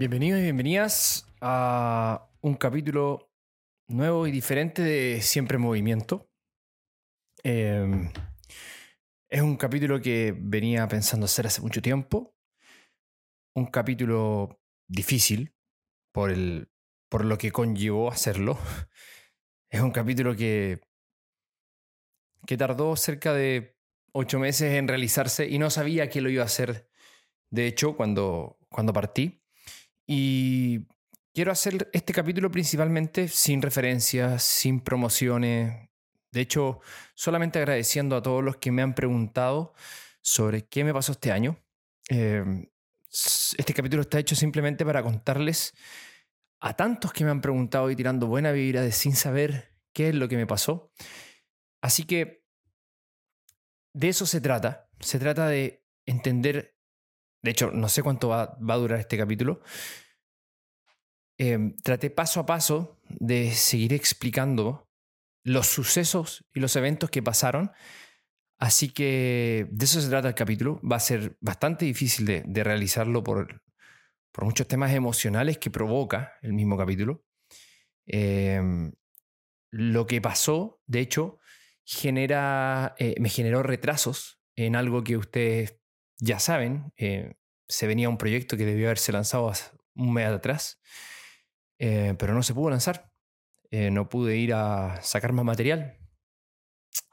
Bienvenidos y bienvenidas a un capítulo nuevo y diferente de Siempre en Movimiento. Eh, es un capítulo que venía pensando hacer hace mucho tiempo. Un capítulo difícil por, el, por lo que conllevó hacerlo. Es un capítulo que, que tardó cerca de ocho meses en realizarse y no sabía que lo iba a hacer, de hecho, cuando, cuando partí. Y quiero hacer este capítulo principalmente sin referencias, sin promociones. De hecho, solamente agradeciendo a todos los que me han preguntado sobre qué me pasó este año. Eh, este capítulo está hecho simplemente para contarles a tantos que me han preguntado y tirando buena vibra de sin saber qué es lo que me pasó. Así que de eso se trata. Se trata de entender, de hecho, no sé cuánto va, va a durar este capítulo. Eh, traté paso a paso de seguir explicando los sucesos y los eventos que pasaron. Así que de eso se trata el capítulo. Va a ser bastante difícil de, de realizarlo por, por muchos temas emocionales que provoca el mismo capítulo. Eh, lo que pasó, de hecho, genera, eh, me generó retrasos en algo que ustedes ya saben. Eh, se venía un proyecto que debió haberse lanzado un mes atrás, eh, pero no se pudo lanzar. Eh, no pude ir a sacar más material.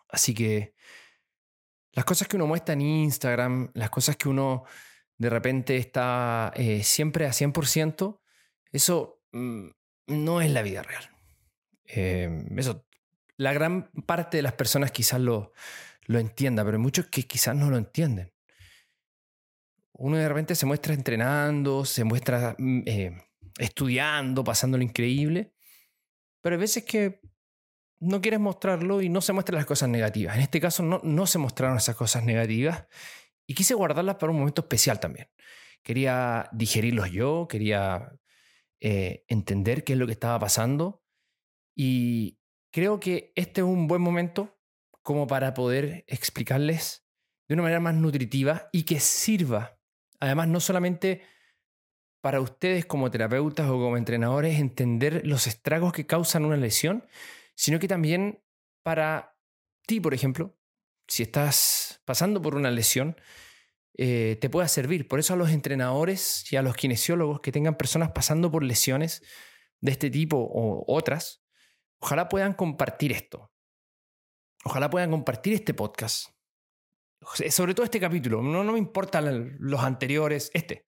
Así que las cosas que uno muestra en Instagram, las cosas que uno de repente está eh, siempre a 100%, eso mm, no es la vida real. Eso, la gran parte de las personas quizás lo, lo entienda, pero hay muchos que quizás no lo entienden. Uno de repente se muestra entrenando, se muestra mm, estudiando, pasando lo increíble, pero hay veces que no quieres mostrarlo y no se muestran las cosas negativas. En este caso no, no se mostraron esas cosas negativas y quise guardarlas para un momento especial también. Quería digerirlos yo, quería eh, entender qué es lo que estaba pasando y creo que este es un buen momento como para poder explicarles de una manera más nutritiva y que sirva, además, no solamente para ustedes como terapeutas o como entrenadores entender los estragos que causan una lesión, sino que también para ti, por ejemplo, si estás pasando por una lesión, eh, te pueda servir. Por eso a los entrenadores y a los kinesiólogos que tengan personas pasando por lesiones de este tipo o otras, ojalá puedan compartir esto. Ojalá puedan compartir este podcast. Sobre todo este capítulo. No, no me importan los anteriores, este.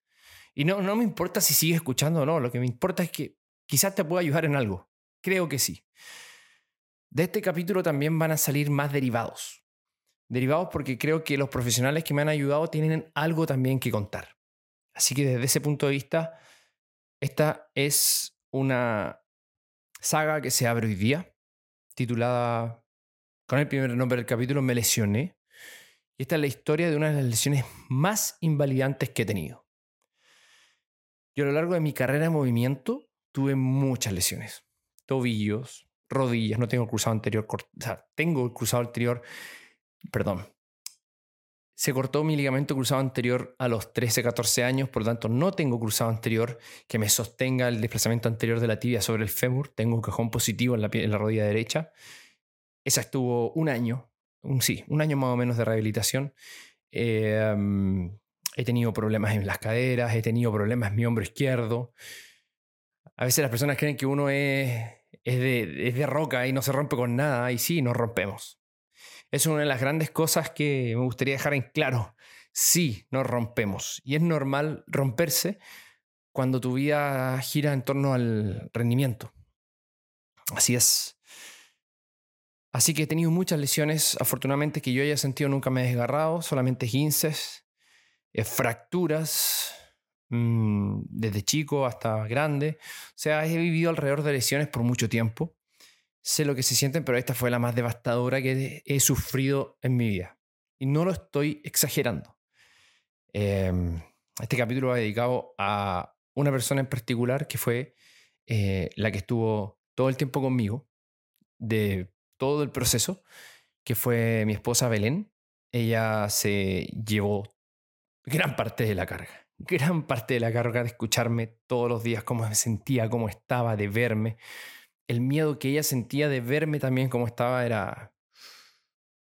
Y no, no me importa si sigues escuchando o no. Lo que me importa es que quizás te pueda ayudar en algo. Creo que sí. De este capítulo también van a salir más derivados. Derivados porque creo que los profesionales que me han ayudado tienen algo también que contar. Así que desde ese punto de vista, esta es una saga que se abre hoy día, titulada con el primer nombre del capítulo, Me lesioné. Y esta es la historia de una de las lesiones más invalidantes que he tenido. Yo a lo largo de mi carrera de movimiento tuve muchas lesiones. Tobillos, rodillas, no tengo cruzado anterior, o sea, tengo el cruzado anterior, perdón. Se cortó mi ligamento cruzado anterior a los 13, 14 años, por lo tanto no tengo cruzado anterior que me sostenga el desplazamiento anterior de la tibia sobre el fémur. Tengo un cajón positivo en la, rodilla derecha. Esa estuvo un año, un, sí, un año más o menos de rehabilitación. Eh, he tenido problemas en las caderas, he tenido problemas en mi hombro izquierdo. A veces las personas creen que uno es, es, de, es de roca y no se rompe con nada, y sí, nos rompemos. Es una de las grandes cosas que me gustaría dejar en claro. Sí, nos rompemos. Y es normal romperse cuando tu vida gira en torno al rendimiento. Así es. Así que he tenido muchas lesiones. Afortunadamente que yo haya sentido nunca me he desgarrado, solamente 15, eh, fracturas mmm, desde chico hasta grande. O sea, he vivido alrededor de lesiones por mucho tiempo. Sé lo que se sienten, pero esta fue la más devastadora que he sufrido en mi vida. Y no lo estoy exagerando. Eh, este capítulo va dedicado a una persona en particular que fue eh, la que estuvo todo el tiempo conmigo, de todo el proceso, que fue mi esposa Belén. Ella se llevó gran parte de la carga, gran parte de la carga de escucharme todos los días, cómo me sentía, cómo estaba, de verme. El miedo que ella sentía de verme también como estaba era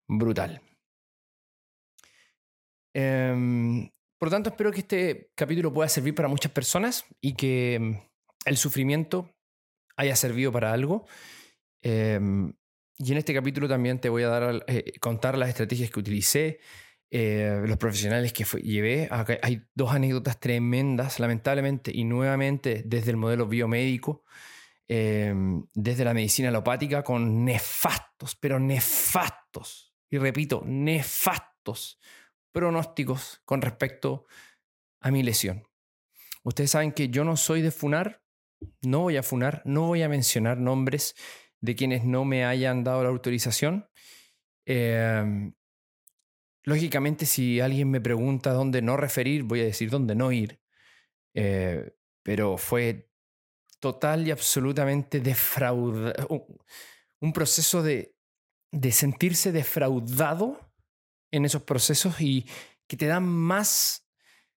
brutal. Em, por tanto, espero que este capítulo pueda servir para muchas personas y que em, el sufrimiento haya servido para algo. Em, y en este capítulo también te voy a dar, eh, contar las estrategias que utilicé, eh, los profesionales que llevé. hay dos anécdotas tremendas, lamentablemente, y nuevamente desde el modelo biomédico, desde la medicina alopática, con nefastos, pero nefastos, y repito, nefastos pronósticos con respecto a mi lesión. Ustedes saben que yo no soy de funar, no voy a funar, no voy a mencionar nombres de quienes no me hayan dado la autorización. Em, lógicamente, si alguien me pregunta dónde no referir, voy a decir dónde no ir. Eh, pero fue total y absolutamente defraudado, un proceso de, de sentirse defraudado en esos procesos y que te dan más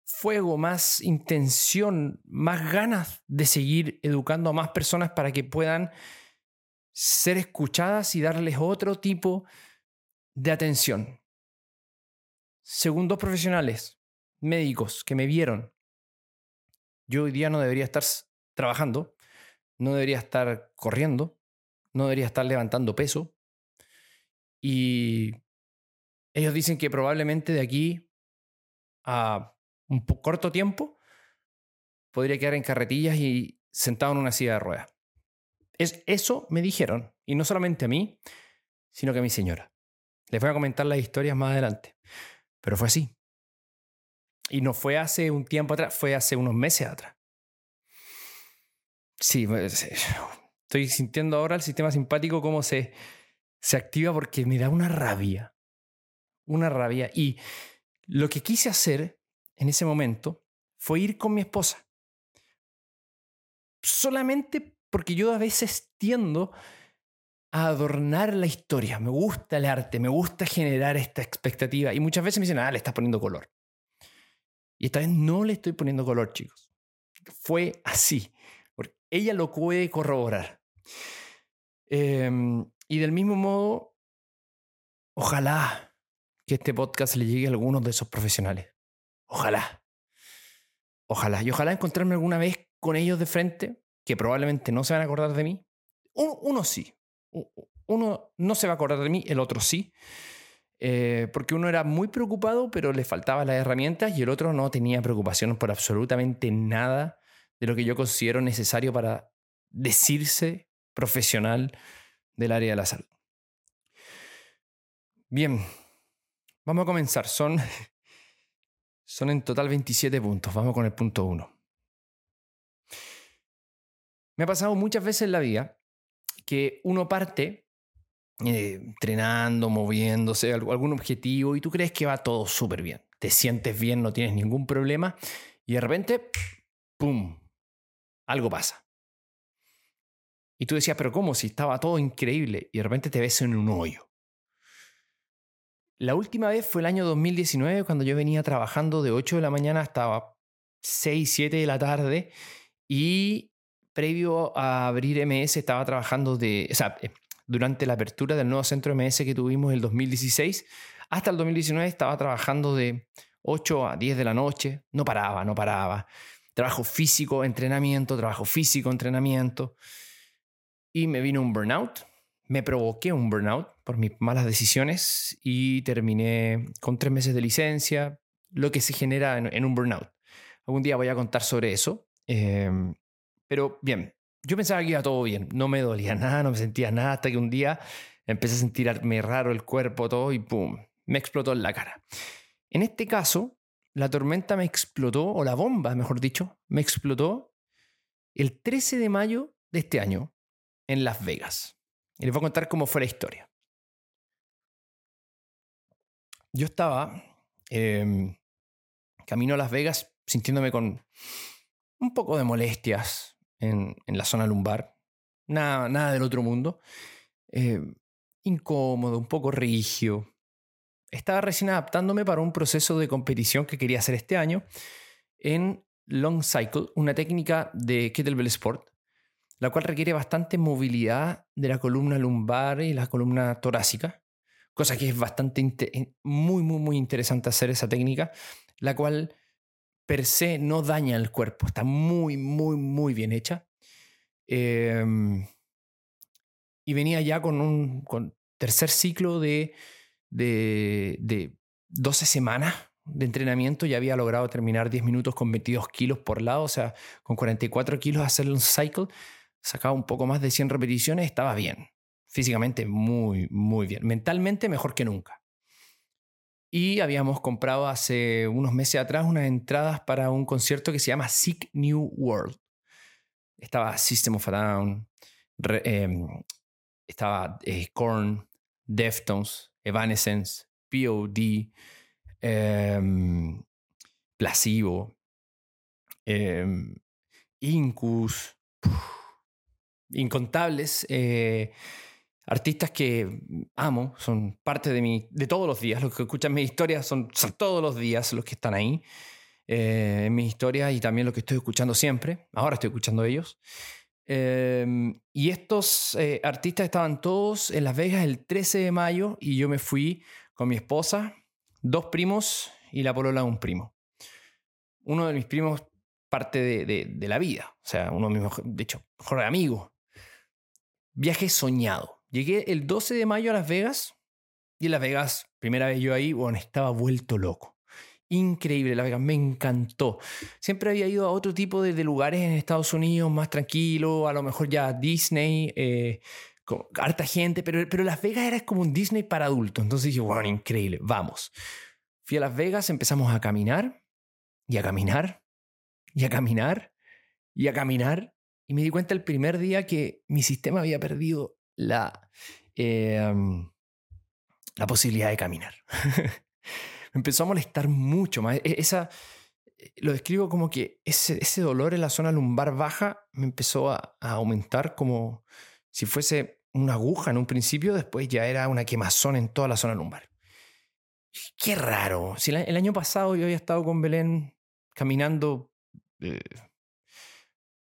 fuego, más intención, más ganas de seguir educando a más personas para que puedan ser escuchadas y darles otro tipo de atención. Según dos profesionales médicos que me vieron, yo hoy día no debería estar trabajando, no debería estar corriendo, no debería estar levantando peso. Y ellos dicen que probablemente de aquí a un corto tiempo podría quedar en carretillas y sentado en una silla de ruedas. Es, eso me dijeron, y no solamente a mí, sino que a mi señora. Les voy a comentar las historias más adelante, pero fue así. Y no fue hace un tiempo atrás, fue hace unos meses atrás. Sí, pues, estoy sintiendo ahora el sistema simpático cómo se, se activa porque me da una rabia una rabia. Y lo que quise hacer en ese momento fue ir con mi esposa. Solamente porque yo a veces tiendo adornar la historia. Me gusta el arte, me gusta generar esta expectativa. Y muchas veces me dicen, ah, le estás poniendo color. Y esta vez no le estoy poniendo color, chicos. Fue así. Ella lo puede corroborar. Em, y del mismo modo, ojalá que este podcast le llegue a algunos de esos profesionales. Ojalá. Ojalá. Y ojalá encontrarme alguna vez con ellos de frente, que probablemente no se van a acordar de mí. Uno, sí. Uno no se va a acordar de mí, el otro sí. Eh, porque uno era muy preocupado, pero le faltaban las herramientas, y el otro no tenía preocupación por absolutamente nada de lo que yo considero necesario para decirse profesional del área de la salud. Bien, Vamos a comenzar. Son, son en total 27 puntos. Vamos con el punto 1. Me ha pasado muchas veces en la vida que uno parte eh, entrenando, moviéndose, algún objetivo y tú crees que va todo súper bien. Te sientes bien, no tienes ningún problema y de repente, ¡pum! Algo pasa. Y tú decías, pero ¿cómo? Si estaba todo increíble y de repente te ves en un hoyo. La última vez fue el año 2019 cuando yo venía trabajando de 8 de la mañana hasta 6, 7 de la tarde y previo a abrir MS estaba trabajando de, o sea, eh, durante la apertura del nuevo centro MS que tuvimos en el 2016, hasta el 2019 estaba trabajando de 8 a 10 de la noche, no paraba, no paraba. Trabajo físico, entrenamiento, trabajo físico, entrenamiento. Y me vino un burnout, me provoqué un burnout por mis malas decisiones y terminé con tres meses de licencia, lo que se genera en, un burnout. Algún día voy a contar sobre eso. Em, pero bien, yo pensaba que iba todo bien, no me dolía nada, no me sentía nada, hasta que un día empecé a sentirme raro el cuerpo, todo, y ¡pum! Me explotó en la cara. En este caso, la tormenta me explotó, o la bomba, mejor dicho, me explotó el 13 de mayo de este año en Las Vegas. Y les voy a contar cómo fue la historia. Yo estaba em, camino a Las Vegas sintiéndome con un poco de molestias en, la zona lumbar. Nada, nada del otro mundo. Em, incómodo, un poco rígido. Estaba recién adaptándome para un proceso de competición que quería hacer este año. en long cycle, una técnica de kettlebell sport, la cual requiere bastante movilidad de la columna lumbar y la columna torácica, cosa que es bastante muy, muy, muy interesante hacer esa técnica, la cual per se no daña el cuerpo, está muy, muy, muy bien hecha. Em, y venía ya con un tercer ciclo de, de, de 12 semanas de entrenamiento ya había logrado terminar 10 minutos con 22 kilos por lado, o sea, con 44 kilos hacer un cycle, sacaba un poco más de 100 repeticiones, estaba bien. Físicamente muy, muy bien. Mentalmente mejor que nunca. Y habíamos comprado hace unos meses atrás unas entradas para un concierto que se llama Sick New World. Estaba System of a Down, em, estaba eh, Korn, Deftones, Evanescence, POD, eh, Placebo, em, Incus, incontables artistas que amo, son parte de, mi, de todos los días. Los que escuchan mi historia son, todos los días los que están ahí eh, en mi historia y también lo que estoy escuchando siempre. Ahora estoy escuchando ellos. Em, y estos eh, artistas estaban todos en Las Vegas el 13 de mayo y yo me fui con mi esposa dos primos y la polola de un primo. Uno de mis primos parte de, la vida, o sea, uno de mis, de hecho, mejor amigo. Viaje soñado. Llegué el 12 de mayo a Las Vegas y en Las Vegas, primera vez yo ahí, bueno, estaba vuelto loco. Increíble, Las Vegas, me encantó. Siempre había ido a otro tipo de, lugares en Estados Unidos, más tranquilo, a lo mejor ya Disney, eh, harta gente, pero, pero Las Vegas era como un Disney para adultos. Entonces dije, bueno, increíble, vamos. Fui a Las Vegas, empezamos a caminar y a caminar y a caminar y a caminar. Y me di cuenta el primer día que mi sistema había perdido la, em, la posibilidad de caminar. me empezó a molestar mucho más. E, esa, lo describo como que ese, ese dolor en la zona lumbar baja me empezó a, a aumentar como si fuese una aguja en un principio, después ya era una quemazón en toda la zona lumbar. Qué raro. Si el año pasado yo había estado con Belén caminando. Eh,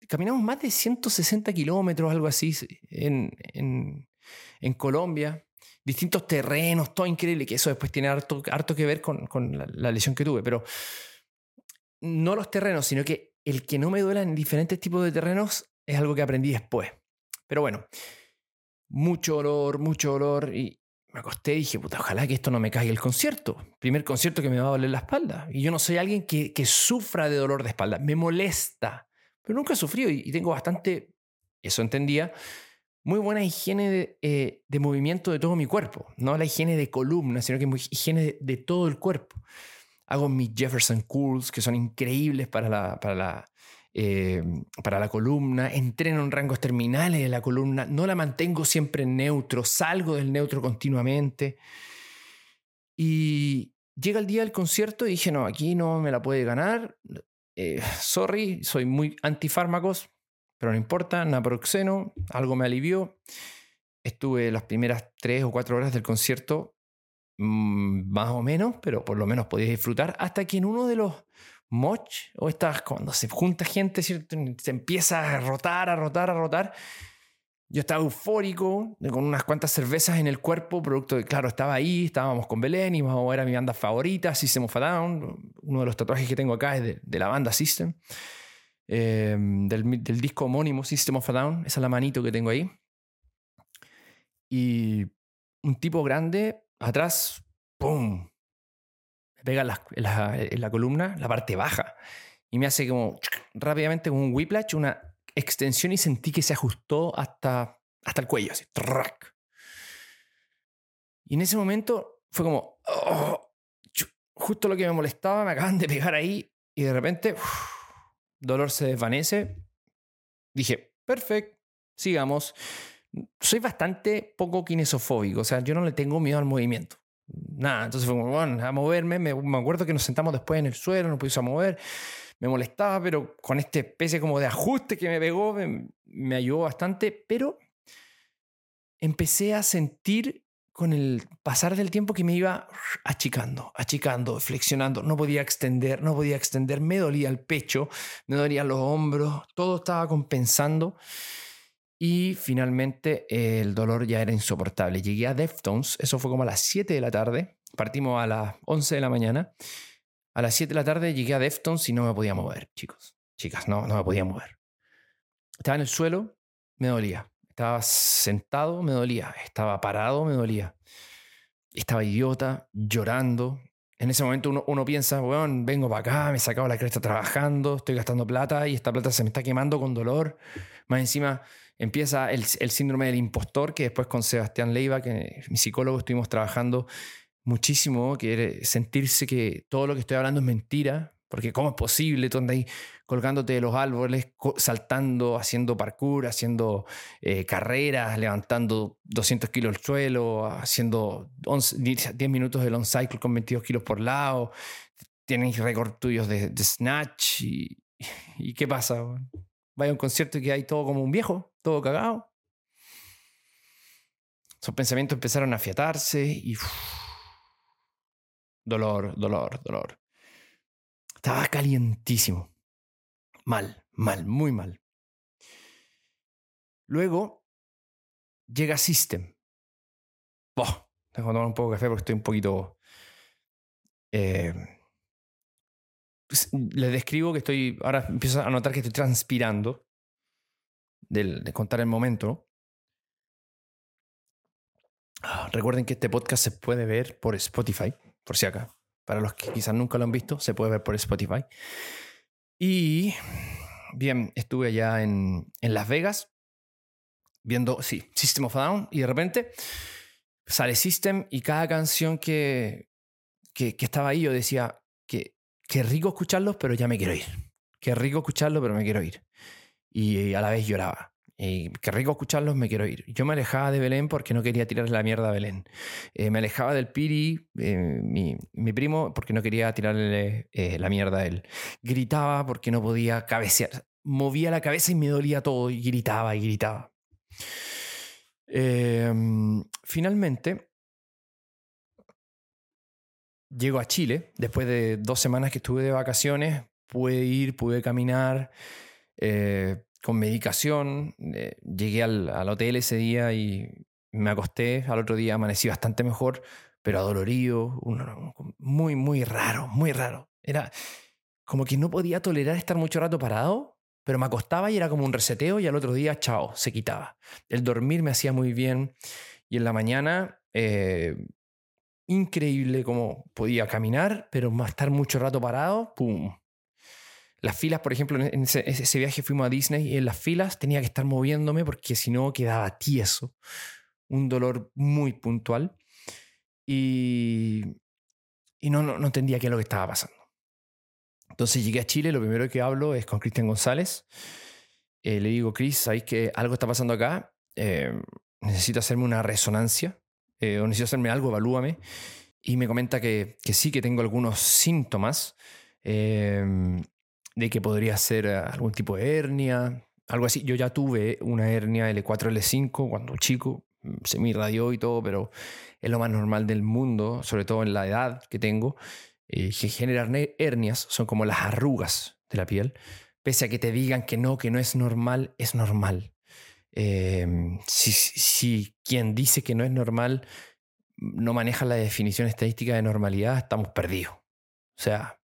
caminamos más de 160 kilómetros, algo así, en, en, Colombia. Distintos terrenos, todo increíble, que eso después tiene harto, harto que ver con, con la, lesión que tuve. Pero no los terrenos, sino que el que no me duela en diferentes tipos de terrenos es algo que aprendí después. Pero bueno, mucho olor, mucho olor. Y me acosté y dije, puta, ojalá que esto no me caiga el concierto. Primer concierto que me va a doler la espalda. Y yo no soy alguien que, que sufra de dolor de espalda. Me molesta. Pero nunca he sufrido y, tengo bastante, eso entendía, muy buena higiene de, eh, de, movimiento de todo mi cuerpo. No la higiene de columna, sino que higiene de, todo el cuerpo. Hago mis Jefferson Curls, que son increíbles para la, para la eh, para la columna, entreno en rangos terminales de la columna, no la mantengo siempre en neutro, salgo del neutro continuamente. Y llega el día del concierto y dije, no, aquí no me la puede ganar. Eh, sorry, soy muy antifármacos, pero no importa, naproxeno, algo me alivió. Estuve las primeras tres o cuatro horas del concierto, mm, más o menos, pero por lo menos podía disfrutar, hasta que en uno de los moch o estas cuando se junta gente, ¿cierto? se empieza a rotar, a rotar, a rotar. Yo estaba eufórico, con unas cuantas cervezas en el cuerpo, producto de, claro, estaba ahí, estábamos con Belén, y era mi banda favorita, System of a Down. Uno de los tatuajes que tengo acá es de, la banda System, em, del, del, disco homónimo System of a Down, esa es la manito que tengo ahí. Y un tipo grande, atrás, ¡pum! pega en la, columna, la parte baja, y me hace como rápidamente un whiplash, una extensión y sentí que se ajustó hasta, hasta el cuello, así. Y en ese momento fue como, oh, justo lo que me molestaba, me acaban de pegar ahí y de repente, dolor se desvanece. Dije, perfecto, sigamos. Soy bastante poco kinesofóbico, o sea, yo no le tengo miedo al movimiento nada, entonces fue como, bueno, a moverme. Me, acuerdo que nos sentamos después en el suelo, nos pusimos a mover. Me molestaba, pero con esta especie como de ajuste que me pegó, me, ayudó bastante. Pero empecé a sentir con el pasar del tiempo que me iba achicando, achicando, flexionando. No podía extender, no podía extender. Me dolía el pecho, me dolían los hombros, todo estaba compensando. Y finalmente el dolor ya era insoportable. Llegué a Deftones, eso fue como a las 7 de la tarde. Partimos a las 11 de la mañana. A las 7 de la tarde llegué a Deftones y no me podía mover, chicos. Chicas, no, no me podía mover. Estaba en el suelo, me dolía. Estaba sentado, me dolía. Estaba parado, me dolía. Estaba idiota, llorando. En ese momento uno, piensa, bueno, vengo para acá, me he sacado la cresta trabajando, estoy gastando plata y esta plata se me está quemando con dolor. Más encima empieza el, el síndrome del impostor, que después con Sebastián Leiva, que mi psicólogo, estuvimos trabajando muchísimo, que sentirse que todo lo que estoy hablando es mentira, porque ¿cómo es posible? Tú andas ahí colgándote de los árboles, saltando, haciendo parkour, haciendo eh, carreras, levantando 200 kilos al suelo, haciendo 10 minutos de long cycle con 22 kilos por lado. Tienes récord tuyos de, snatch. Y, qué pasa? Vaya a un concierto y que hay todo como un viejo, todo cagado. Esos pensamientos empezaron a afiatarse y... dolor, dolor, dolor. Estaba calientísimo. Mal, mal, muy mal. Luego llega System. Boh, tengo que tomar un poco de café porque estoy un poquito... Eh, pues, les describo que estoy... Ahora empiezo a notar que estoy transpirando de, contar el momento. Ah, recuerden que este podcast se puede ver por Spotify, por si acá. Para los que quizás nunca lo han visto, se puede ver por Spotify. Y bien, estuve allá en, en Las Vegas viendo, sí, System of a Down y de repente sale System y cada canción que, que, estaba ahí yo decía que qué rico escucharlos, pero ya me quiero ir. Qué rico escucharlo, pero me quiero ir. Y a la vez lloraba. Y qué rico escucharlos, me quiero ir. Yo me alejaba de Belén porque no quería tirarle la mierda a Belén. Eh, me alejaba del Piri, eh, mi, mi, primo, porque no quería tirarle eh, la mierda a él. Gritaba porque no podía cabecear. Movía la cabeza y me dolía todo y gritaba y gritaba. Em, finalmente, llego a Chile, después de dos semanas que estuve de vacaciones, pude ir, pude caminar con medicación. Eh, llegué al, hotel ese día y me acosté. Al otro día amanecí bastante mejor, pero adolorido, muy, muy raro, muy raro. Era como que no podía tolerar estar mucho rato parado, pero me acostaba y era como un reseteo y al otro día, chao, se quitaba. El dormir me hacía muy bien y en la mañana... Eh, increíble como podía caminar, pero más estar mucho rato parado, ¡pum! Las filas, por ejemplo, en ese, viaje fuimos a Disney y en las filas tenía que estar moviéndome porque si no quedaba tieso. Un dolor muy puntual. Y, y no, no, entendía qué es lo que estaba pasando. Entonces llegué a Chile, lo primero que hablo es con Cristian González. Eh, le digo, Cris, ¿sabéis que algo está pasando acá? Eh, necesito hacerme una resonancia eh, o necesito hacerme algo, evalúame. Y me comenta que, que sí, que tengo algunos síntomas de que podría ser eh, algún tipo de hernia, algo así. Yo ya tuve una hernia L4, L5 cuando chico, mm, se me irradió y todo, pero es lo más normal del mundo, sobre todo en la edad que tengo. Eh, que generar hernias son como las arrugas de la piel. Pese a que te digan que no, que no es normal, es normal. Em, si, si, quien dice que no es normal no maneja la definición estadística de normalidad, estamos perdidos. O sea,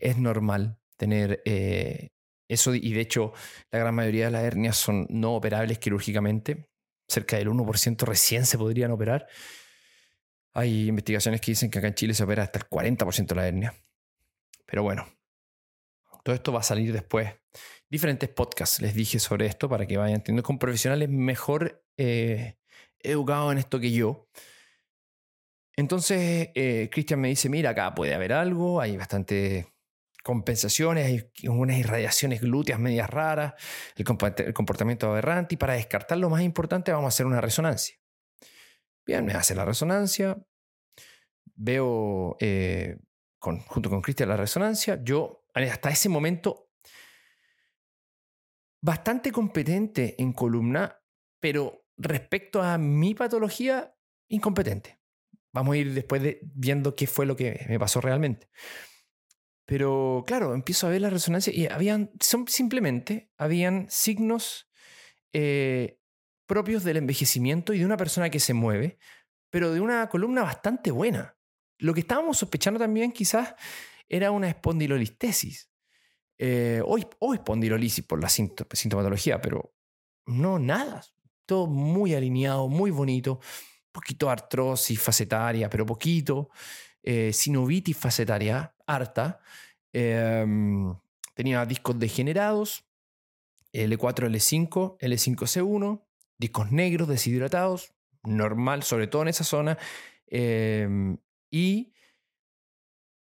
es normal tener eh, eso y de hecho la gran mayoría de las hernias son no operables quirúrgicamente. Cerca del 1% recién se podrían operar. Hay investigaciones que dicen que acá en Chile se opera hasta el 40% de la hernia. Pero bueno, todo esto va a salir después. Diferentes podcasts les dije sobre esto para que vayan teniendo con profesionales mejor eh, educados en esto que yo. Entonces, eh, Cristian me dice, mira, acá puede haber algo, hay bastante compensaciones, hay unas irradiaciones glúteas medias raras, el comportamiento aberrante y para descartar lo más importante vamos a hacer una resonancia. Bien, me hace la resonancia, veo eh, junto con Cristian la resonancia, yo hasta ese momento bastante competente en columna, pero respecto a mi patología, incompetente. Vamos a ir después de, viendo qué fue lo que me pasó realmente. Pero claro, empiezo a ver la resonancia y habían, son, simplemente habían signos eh, propios del envejecimiento y de una persona que se mueve, pero de una columna bastante buena. Lo que estábamos sospechando también quizás era una espondilolistesis eh, o, o, espondilolisis por la sintomatología, pero no nada. Todo muy alineado, muy bonito. Poquito artrosis facetaria, pero poquito. Eh, sinovitis facetaria, harta. Em, tenía discos degenerados, L4, L5, L5C1, discos negros deshidratados, normal, sobre todo en esa zona, em, y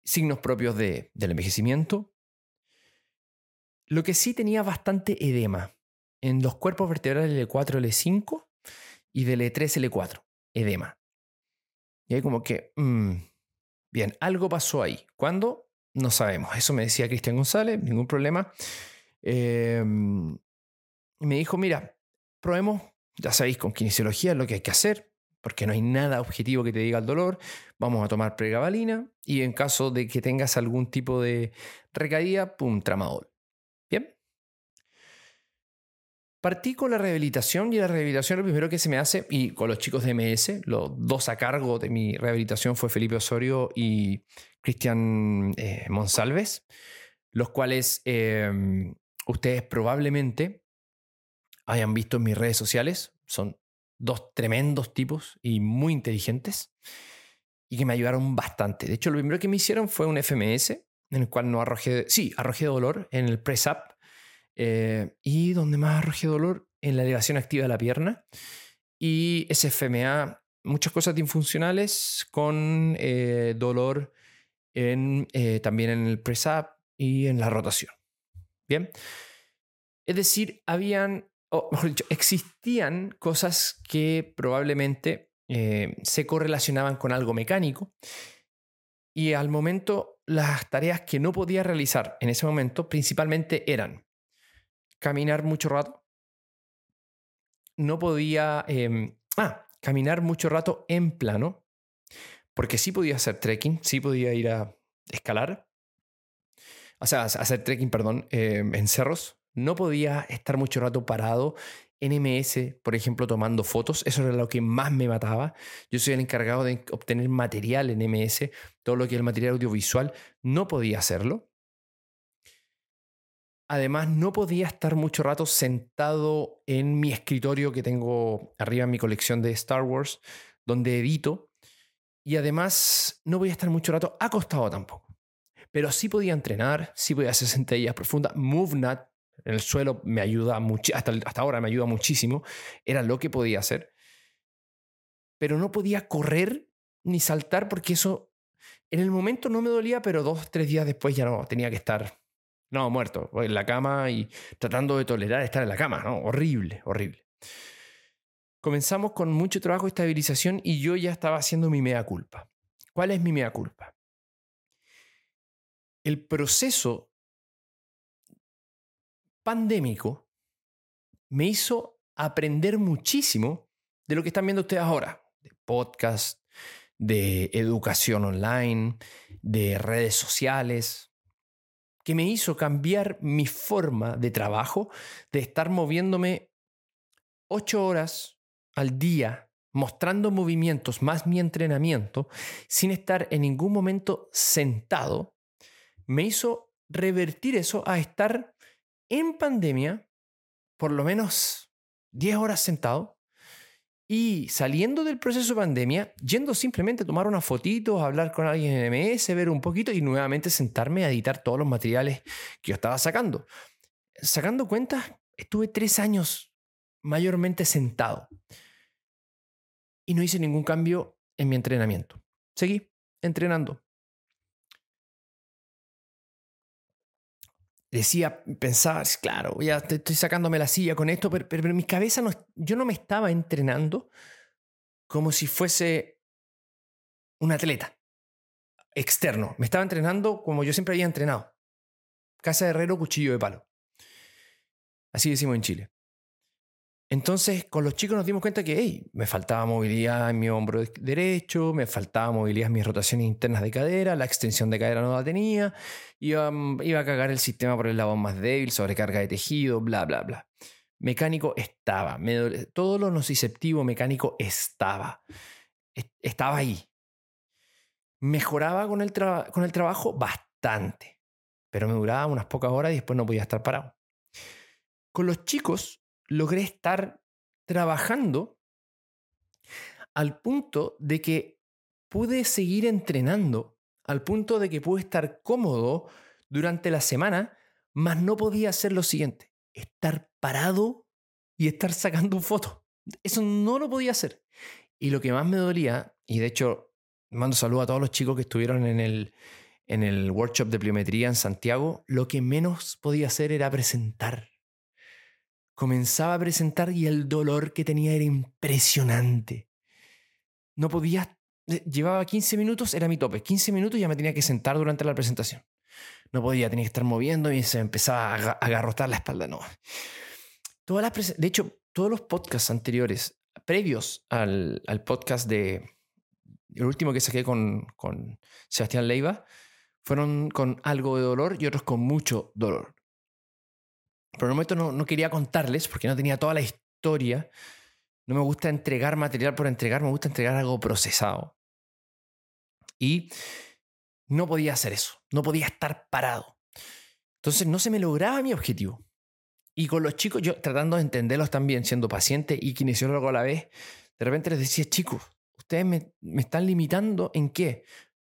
signos propios de, del envejecimiento. Lo que sí tenía bastante edema en los cuerpos vertebrales L4, L5 y del E3, L4, edema. Y ahí como que, mm, bien, algo pasó ahí. ¿Cuándo? No sabemos. Eso me decía Cristian González, ningún problema. Em, y me dijo, mira, probemos, ya sabéis, con kinesiología lo que hay que hacer, porque no hay nada objetivo que te diga el dolor. Vamos a tomar pregabalina y en caso de que tengas algún tipo de recaída, pum, tramadol. Bien. Partí con la rehabilitación y la rehabilitación lo primero que se me hace, y con los chicos de MS, los dos a cargo de mi rehabilitación fue Felipe Osorio y Cristian eh, Monsalves, los cuales em, ustedes probablemente hayan visto en mis redes sociales. Son dos tremendos tipos y muy inteligentes y que me ayudaron bastante. De hecho, lo primero que me hicieron fue un FMS en el cual no arrojé, sí, arrojé dolor en el press up eh, y donde más arrojé dolor en la elevación activa de la pierna y ese FMA, muchas cosas disfuncionales con eh, dolor eh, también en el press up y en la rotación. Bien. Es decir, habían, o mejor dicho, existían cosas que probablemente se correlacionaban con algo mecánico y al momento las tareas que no podía realizar en ese momento principalmente eran caminar mucho rato, no podía, em, ah, caminar mucho rato en plano, porque sí podía hacer trekking, sí podía ir a escalar, o sea, hacer trekking, perdón, em, en cerros. No podía estar mucho rato parado en MS, por ejemplo, tomando fotos. Eso era lo que más me mataba. Yo soy el encargado de obtener material en MS, todo lo que es el material audiovisual. No podía hacerlo. Además, no podía estar mucho rato sentado en mi escritorio que tengo arriba en mi colección de Star Wars, donde edito y además no podía estar mucho rato acostado tampoco. Pero sí podía entrenar, sí podía hacer sentadillas profundas. MoveNut en el suelo me ayuda mucho, hasta, hasta ahora me ayuda muchísimo. Era lo que podía hacer. Pero no podía correr ni saltar porque eso en el momento no me dolía, pero dos, tres días después ya no, tenía que estar, no, muerto, en la cama y tratando de tolerar estar en la cama, ¿no? Horrible, horrible. Comenzamos con mucho trabajo de estabilización y yo ya estaba haciendo mi mea culpa. ¿Cuál es mi mea culpa? El proceso pandémico me hizo aprender muchísimo de lo que están viendo ustedes ahora, de podcast, de educación online, de redes sociales, que me hizo cambiar mi forma de trabajo, de estar moviéndome ocho horas al día mostrando movimientos más mi entrenamiento sin estar en ningún momento sentado, me hizo revertir eso a estar en pandemia por lo menos 10 horas sentado y saliendo del proceso de pandemia, yendo simplemente a tomar unas fotitos, hablar con alguien en MS, ver un poquito y nuevamente sentarme a editar todos los materiales que yo estaba sacando. Sacando cuentas, estuve tres años mayormente sentado y no hice ningún cambio en mi entrenamiento. Seguí entrenando. Decía, pensaba, claro, ya estoy sacándome la silla con esto, pero, en mi cabeza no, yo no me estaba entrenando como si fuese un atleta externo. Me estaba entrenando como yo siempre había entrenado. Casa de herrero, cuchillo de palo. Así decimos en Chile. Entonces, con los chicos nos dimos cuenta que hey, me faltaba movilidad en mi hombro derecho, me faltaba movilidad en mis rotaciones internas de cadera, la extensión de cadera no la tenía, iba, iba a cagar el sistema por el lado más débil, sobrecarga de tejido, bla, bla, bla. Mecánico estaba, todo lo nociceptivo mecánico estaba, estaba ahí. Mejoraba con el, con el trabajo bastante, pero me duraba unas pocas horas y después no podía estar parado. Con los chicos logré estar trabajando al punto de que pude seguir entrenando, al punto de que pude estar cómodo durante la semana, mas no podía hacer lo siguiente, estar parado y estar sacando fotos. Eso no lo podía hacer. Y lo que más me dolía, y de hecho mando saludo a todos los chicos que estuvieron en el, en el workshop de pliometría en Santiago, lo que menos podía hacer era presentar comenzaba a presentar y el dolor que tenía era impresionante. No podía, eh, llevaba 15 minutos, era mi tope, 15 minutos ya me tenía que sentar durante la presentación. No podía, tenía que estar moviendo y se empezaba a agarrotar la espalda, no. Todas las de hecho, todos los podcasts anteriores, previos al, al podcast de, el último que saqué con, con Sebastián Leiva, fueron con algo de dolor y otros con mucho dolor. Por el momento no, no quería contarles porque no tenía toda la historia. No me gusta entregar material por entregar, me gusta entregar algo procesado. Y no podía hacer eso, no podía estar parado. Entonces no se me lograba mi objetivo. Y con los chicos, yo tratando de entenderlos también, siendo paciente y kinesiólogo a la vez, de repente les decía, chicos, ustedes me, me están limitando en qué?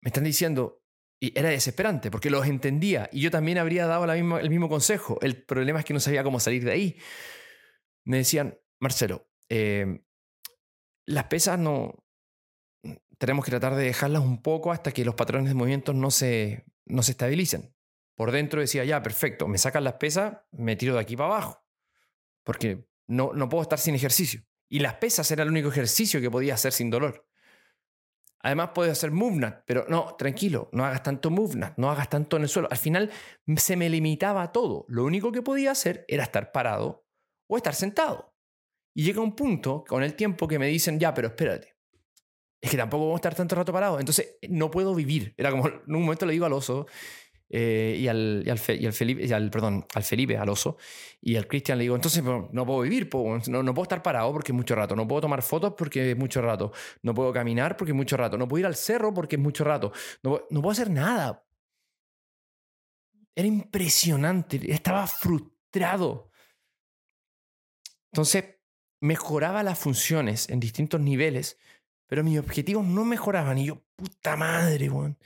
Me están diciendo, y era desesperante porque los entendía y yo también habría dado la el mismo consejo. El problema es que no sabía cómo salir de ahí. Me decían, Marcelo, eh, las pesas no... Tenemos que tratar de dejarlas un poco hasta que los patrones de movimientos no se, no se estabilicen. Por dentro decía, ya, perfecto, me sacan las pesas, me tiro de aquí para abajo. Porque no, no puedo estar sin ejercicio. Y las pesas era el único ejercicio que podía hacer sin dolor. Además puedes hacer movement, pero no, tranquilo, no hagas tanto movement, no hagas tanto en el suelo. Al final se me limitaba todo. Lo único que podía hacer era estar parado o estar sentado. Y llega un punto con el tiempo que me dicen, ya, pero espérate. Es que tampoco vamos a estar tanto rato parado. Entonces no puedo vivir. Era como, en un momento le digo al oso, eh, y, al, y, al, Felipe, al, perdón, al Felipe, al oso, y al Cristian le digo, entonces no puedo vivir, no, no, puedo estar parado porque es mucho rato, no puedo tomar fotos porque es mucho rato, no puedo caminar porque es mucho rato, no puedo ir al cerro porque es mucho rato, no, no puedo hacer nada. Era impresionante, estaba frustrado. Entonces, mejoraba las funciones en distintos niveles, pero mis objetivos no mejoraban. Y yo, puta madre, weón.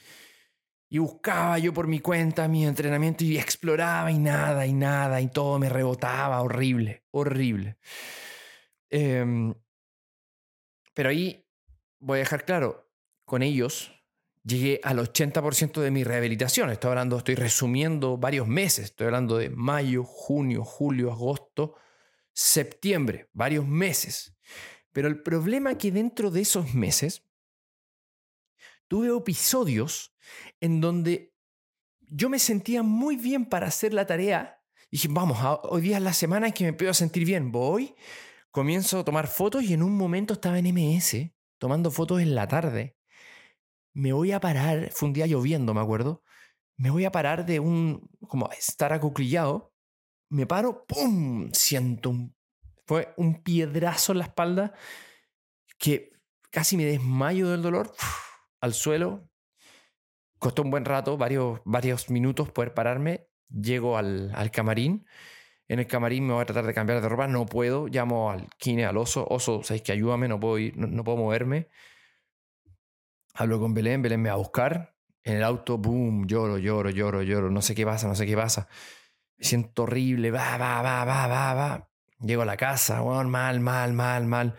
Y buscaba yo por mi cuenta mi entrenamiento y exploraba y nada, y nada, y todo me rebotaba, horrible, horrible. Em, pero ahí voy a dejar claro, con ellos llegué al 80% de mi rehabilitación. Estoy hablando, estoy resumiendo varios meses. Estoy hablando de mayo, junio, julio, agosto, septiembre, varios meses. Pero el problema es que dentro de esos meses tuve episodios en donde yo me sentía muy bien para hacer la tarea. Y dije, vamos, hoy día es la semana en que me puedo sentir bien. Voy, comienzo a tomar fotos y en un momento estaba en MS, tomando fotos en la tarde. Me voy a parar, fue un día lloviendo, me acuerdo. Me voy a parar de un, como estar acuclillado. Me paro, ¡pum! Siento un, fue un piedrazo en la espalda que casi me desmayo del dolor al suelo. Costó un buen rato, varios, varios minutos poder pararme. Llego al, al camarín. En el camarín me voy a tratar de cambiar de ropa. No puedo. Llamo al kine, al oso. Oso, ¿sabes que ayúdame? No puedo, ir, no, puedo moverme. Hablo con Belén. Belén me va a buscar. En el auto, boom, lloro, lloro, lloro, lloro. No sé qué pasa, no sé qué pasa. Me siento horrible. Va, va, va, va, va, va. Llego a la casa. Bueno, mal, mal, mal, mal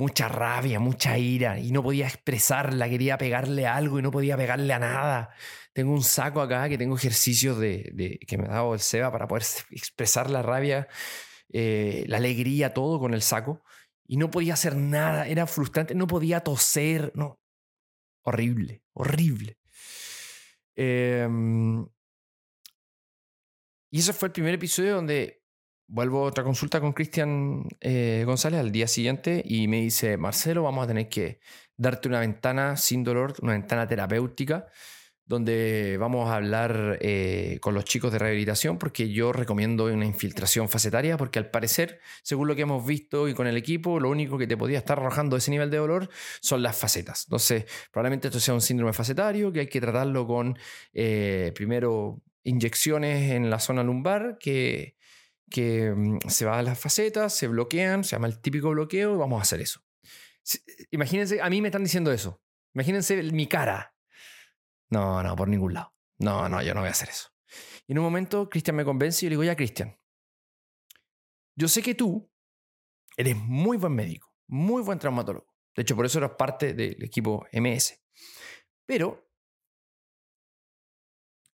mucha rabia, mucha ira y no podía expresarla, quería pegarle algo y no podía pegarle a nada. Tengo un saco acá que tengo ejercicios de, que me ha dado el Seba para poder expresar la rabia, eh, la alegría, todo con el saco y no podía hacer nada, era frustrante, no podía toser, no. Horrible, horrible. Em, y ese fue el primer episodio donde vuelvo a otra consulta con Cristian eh, González al día siguiente y me dice, Marcelo, vamos a tener que darte una ventana sin dolor, una ventana terapéutica donde vamos a hablar eh, con los chicos de rehabilitación, porque yo recomiendo una infiltración facetaria, porque al parecer, según lo que hemos visto y con el equipo, lo único que te podía estar arrojando ese nivel de dolor son las facetas. Entonces, probablemente esto sea un síndrome facetario, que hay que tratarlo con, eh, primero, inyecciones en la zona lumbar, que, que mm, se va a las facetas, se bloquean, se llama el típico bloqueo, y vamos a hacer eso. Imagínense, a mí me están diciendo eso. Imagínense mi cara no, no, por ningún lado. No, no, yo no voy a hacer eso. Y en un momento Cristian me convence y le digo, ya Cristian, yo sé que tú eres muy buen médico, muy buen traumatólogo. De hecho, por eso eras parte del equipo MS. Pero,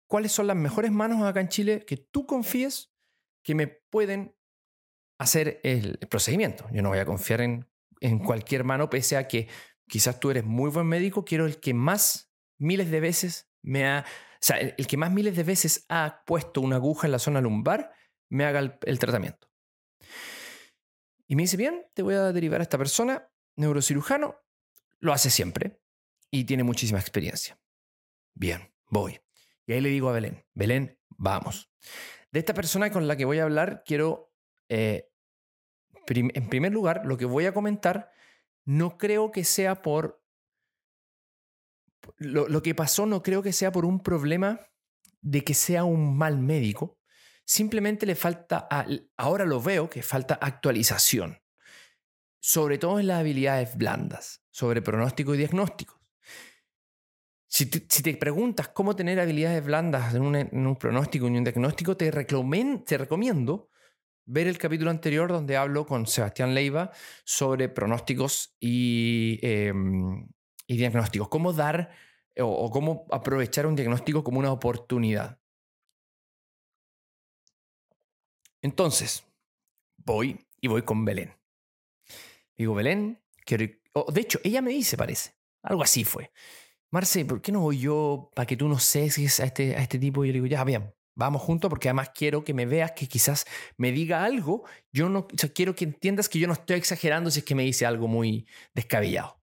¿cuáles son las mejores manos acá en Chile que tú confíes que me pueden hacer el procedimiento? Yo no voy a confiar en, en cualquier mano, pese a que quizás tú eres muy buen médico, quiero el que más miles de veces me ha... O sea, el, que más miles de veces ha puesto una aguja en la zona lumbar, me haga el, tratamiento. Y me dice, bien, te voy a derivar a esta persona, neurocirujano, lo hace siempre y tiene muchísima experiencia. Bien, voy. Y ahí le digo a Belén, Belén, vamos. De esta persona con la que voy a hablar, quiero, eh, en primer lugar, lo que voy a comentar, no creo que sea por lo, que pasó no creo que sea por un problema de que sea un mal médico. Simplemente le falta, ahora lo veo, que falta actualización. Sobre todo en las habilidades blandas, sobre pronóstico y diagnóstico. Si te, preguntas cómo tener habilidades blandas en un, pronóstico y un diagnóstico, te, te recomiendo ver el capítulo anterior donde hablo con Sebastián Leiva sobre pronósticos y, em, diagnósticos. Cómo dar o, cómo aprovechar un diagnóstico como una oportunidad. Entonces, voy y voy con Belén. Digo, Belén, de hecho, ella me dice, parece, algo así fue. Marce, ¿por qué no voy yo para que tú no ceses a este, a este tipo? Y yo le digo, ya, bien, vamos juntos porque además quiero que me veas, que quizás me diga algo. Yo no, quiero que entiendas que yo no estoy exagerando si es que me dice algo muy descabellado.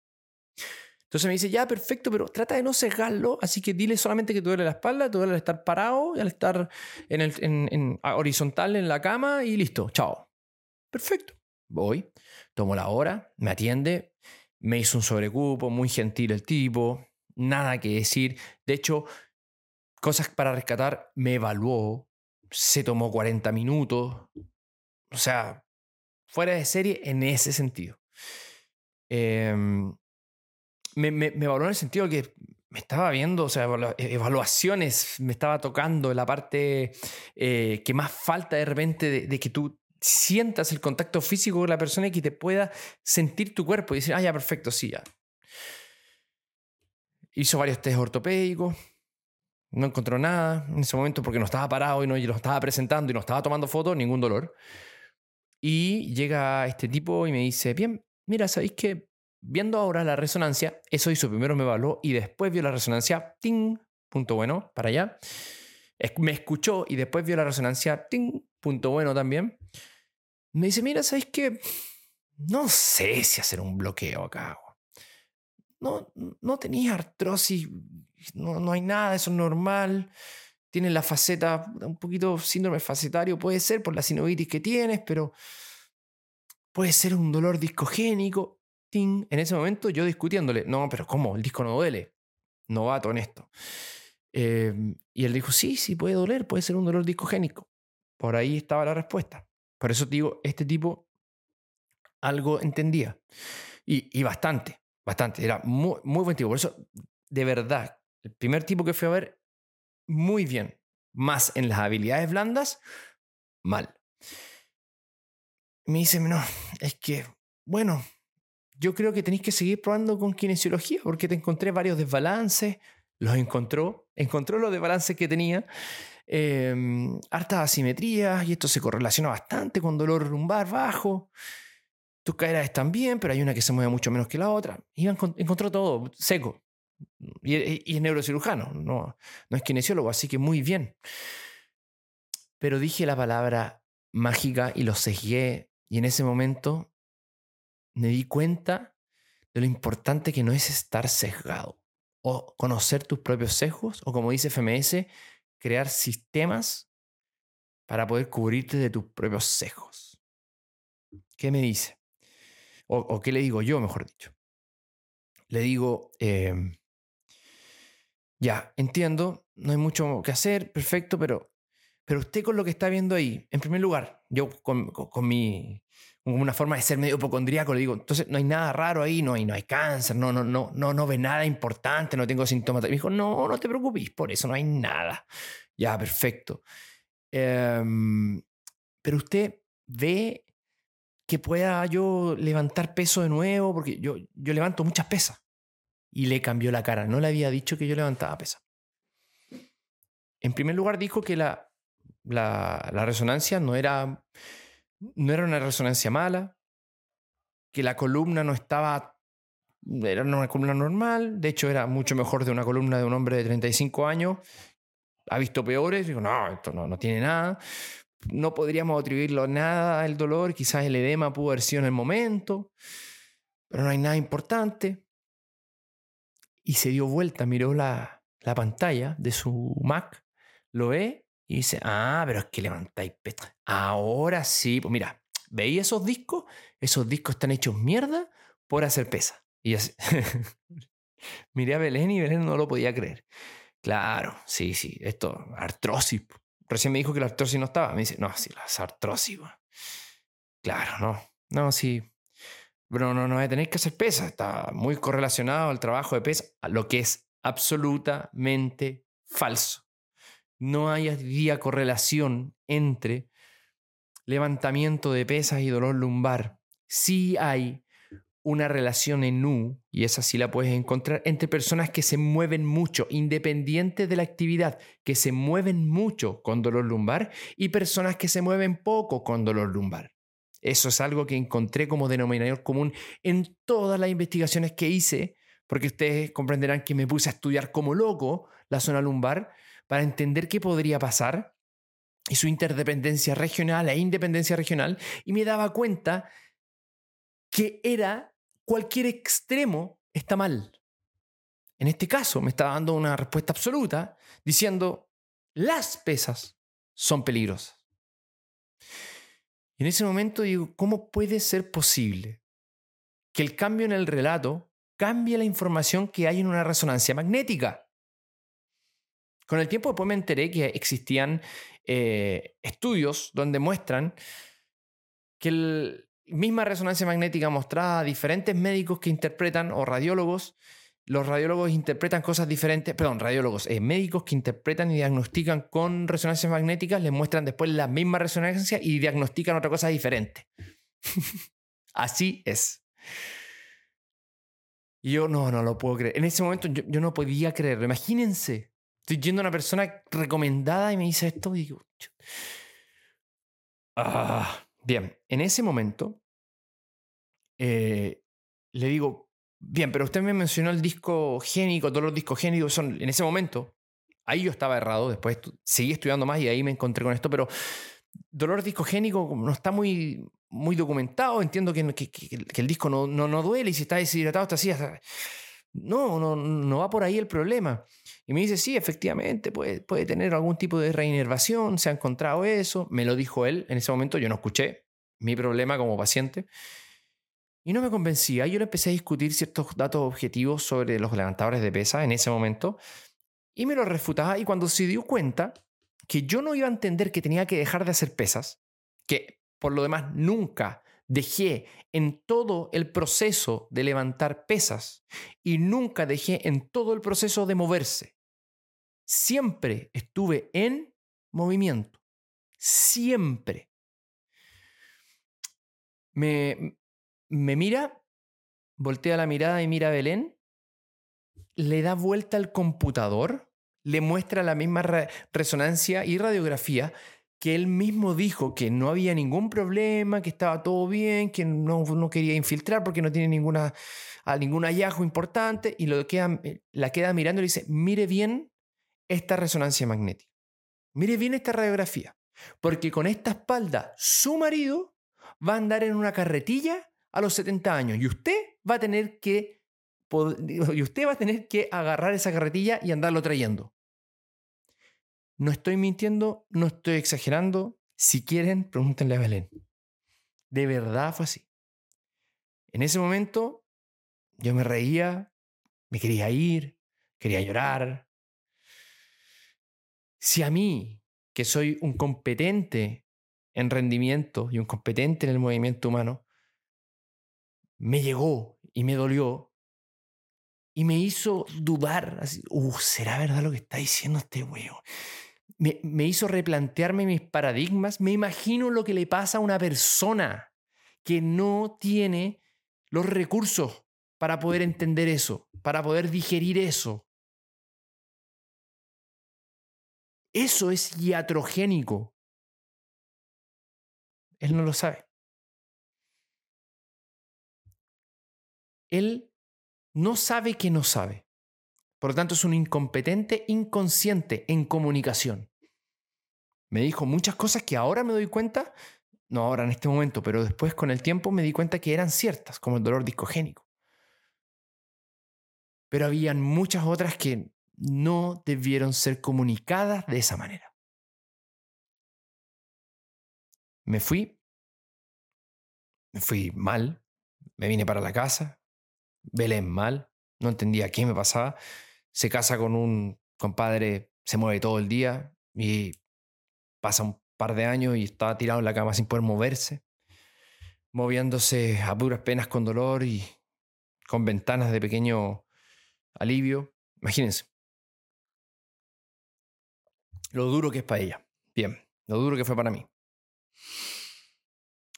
Entonces me dice, ya, perfecto, pero trata de no cegarlo, así que dile solamente que te duele la espalda, te duele al estar parado, al estar en el, en, horizontal en la cama y listo, chao. Perfecto. Voy, tomo la hora, me atiende, me hizo un sobrecupo, muy gentil el tipo, nada que decir. De hecho, cosas para rescatar, me evaluó, se tomó 40 minutos. O sea, fuera de serie en ese sentido. Eh, me, me, valoró en el sentido que me estaba viendo, o sea, e, evaluaciones, me estaba tocando la parte eh, que más falta de repente de, que tú sientas el contacto físico con la persona y que te pueda sentir tu cuerpo y decir, ah, ya, perfecto, sí, ya. Hizo varios test ortopédicos, no encontró nada en ese momento porque no estaba parado y no lo estaba presentando y no estaba tomando fotos, ningún dolor. Y llega este tipo y me dice, bien, mira, ¿sabéis que Viendo ahora la resonancia, eso hizo primero me evaluó y después vio la resonancia, ting, punto bueno, para allá. Me escuchó y después vio la resonancia, ting, punto bueno también. Me dice, mira, ¿sabes qué? No sé si hacer un bloqueo acá. No, no tenías artrosis, no, no hay nada, eso es normal. Tienes la faceta, un poquito síndrome facetario, puede ser por la sinovitis que tienes, pero puede ser un dolor discogénico en ese momento yo discutiéndole, no, pero ¿cómo? El disco no duele. Novato en esto. Em, y él dijo, sí, sí puede doler, puede ser un dolor discogénico. Por ahí estaba la respuesta. Por eso digo, este tipo algo entendía. Y, bastante, bastante. Era muy, muy buen tipo. Por eso, de verdad, el primer tipo que fui a ver, muy bien. Más en las habilidades blandas, mal. Me dice, no, es que, bueno, yo creo que tenéis que seguir probando con kinesiología porque te encontré varios desbalances, los encontró, encontró los desbalances que tenía, eh, hartas asimetrías y esto se correlaciona bastante con dolor lumbar bajo. Tus caderas están bien, pero hay una que se mueve mucho menos que la otra. Y encontró todo seco. Y, es neurocirujano, no, no es kinesiólogo, así que muy bien. Pero dije la palabra mágica y lo sesgué. Y en ese momento me di cuenta de lo importante que no es estar sesgado o conocer tus propios sesgos o como dice FMS, crear sistemas para poder cubrirte de tus propios sesgos. ¿Qué me dice? O, qué le digo yo, mejor dicho. Le digo, em, ya, entiendo, no hay mucho que hacer, perfecto, pero, pero usted con lo que está viendo ahí, en primer lugar, yo con, con mi una forma de ser medio hipocondríaco, le digo, entonces no hay nada raro ahí, no hay, no hay cáncer, no, no, no, no, no ve nada importante, no tengo síntomas. Me dijo, no, no te preocupes, por eso no hay nada. Ya, perfecto. Em, pero usted ve que pueda yo levantar peso de nuevo, porque yo, yo levanto muchas pesas. Y le cambió la cara, no le había dicho que yo levantaba pesas. En primer lugar dijo que la, la, la resonancia no era no era una resonancia mala, que la columna no estaba, era una columna normal, de hecho era mucho mejor de una columna de un hombre de 35 años, ha visto peores, digo, no, esto no, no tiene nada, no podríamos atribuirlo a nada el dolor, quizás el edema pudo haber sido en el momento, pero no hay nada importante. Y se dio vuelta, miró la, la pantalla de su Mac, lo ve y dice, ah, pero es que levantáis peso. Ahora sí, pues mira, ¿veis esos discos? Esos discos están hechos mierda por hacer pesa. Y así. Miré a Belén y Belén no lo podía creer. Claro, sí, sí, esto, artrosis. Recién me dijo que la artrosis no estaba. Me dice, no, sí, la artrosis. Claro, no, no, sí. Pero no, no tenéis que hacer pesa. Está muy correlacionado al trabajo de pesa, lo que es absolutamente falso no hay día correlación entre levantamiento de pesas y dolor lumbar. Sí hay una relación en U, y esa sí la puedes encontrar, entre personas que se mueven mucho, independiente de la actividad, que se mueven mucho con dolor lumbar, y personas que se mueven poco con dolor lumbar. Eso es algo que encontré como denominador común en todas las investigaciones que hice, porque ustedes comprenderán que me puse a estudiar como loco la zona lumbar, para entender qué podría pasar y su interdependencia regional e independencia regional y me daba cuenta que era cualquier extremo está mal. En este caso me estaba dando una respuesta absoluta diciendo las pesas son peligrosas. Y en ese momento digo, ¿cómo puede ser posible que el cambio en el relato cambie la información que hay en una resonancia magnética? Con el tiempo después me enteré que existían eh, estudios donde muestran que la misma resonancia magnética mostrada a diferentes médicos que interpretan o radiólogos, los radiólogos interpretan cosas diferentes, perdón, radiólogos, eh, médicos que interpretan y diagnostican con resonancias magnéticas, les muestran después la misma resonancia y diagnostican otra cosa diferente. Así es. Y yo no, no lo puedo creer. En ese momento yo, yo no podía creerlo. Imagínense Estoy yendo a una persona recomendada y me dice esto y digo... Ah, bien, en ese momento eh, le digo, bien, pero usted me mencionó el disco génico, todos los discos génicos son, en ese momento, ahí yo estaba errado, después seguí estudiando más y ahí me encontré con esto, pero dolor discogénico no está muy, muy documentado, entiendo que, que, el disco no, no, no, duele y si está deshidratado está así, no, no, no va por ahí el problema. Y me dice, sí, efectivamente, puede, tener algún tipo de reinervación, se ha encontrado eso. Me lo dijo él, en ese momento yo no escuché mi problema como paciente. Y no me convencía. Yo le empecé a discutir ciertos datos objetivos sobre los levantadores de pesa en ese momento. Y me lo refutaba. Y cuando se dio cuenta que yo no iba a entender que tenía que dejar de hacer pesas, que por lo demás nunca dejé en todo el proceso de levantar pesas y nunca dejé en todo el proceso de moverse siempre estuve en movimiento. Siempre. Me, me mira, voltea la mirada y mira a Belén, le da vuelta al computador, le muestra la misma resonancia y radiografía que él mismo dijo que no había ningún problema, que estaba todo bien, que no, no quería infiltrar porque no tiene ninguna, ningún hallazgo importante, y lo queda, la queda mirando y le dice, mire bien esta resonancia magnética. Mire bien esta radiografía. Porque con esta espalda, su marido va a andar en una carretilla a los 70 años y usted va a tener que y usted va a tener que agarrar esa carretilla y andarlo trayendo. No estoy mintiendo, no estoy exagerando. Si quieren, pregúntenle a Belén. De verdad fue así. En ese momento yo me reía, me quería ir, quería llorar. Si a mí, que soy un competente en rendimiento y un competente en el movimiento humano, me llegó y me dolió y me hizo dudar, así, uh, ¿será verdad lo que está diciendo este huevo? Me, me hizo replantearme mis paradigmas, me imagino lo que le pasa a una persona que no tiene los recursos para poder entender eso, para poder digerir eso. Eso es iatrogénico. Él no lo sabe. Él no sabe que no sabe. Por lo tanto, es un incompetente inconsciente en comunicación. Me dijo muchas cosas que ahora me doy cuenta, no ahora en este momento, pero después con el tiempo me di cuenta que eran ciertas, como el dolor discogénico. Pero habían muchas otras que no debieron ser comunicadas de esa manera. Me fui, me fui mal, me vine para la casa, Belén mal, no entendía qué me pasaba, se casa con un compadre, se mueve todo el día y pasa un par de años y está tirado en la cama sin poder moverse, moviéndose a puras penas con dolor y con ventanas de pequeño alivio. Imagínense. Lo duro que es para ella. Bien, lo duro que fue para mí.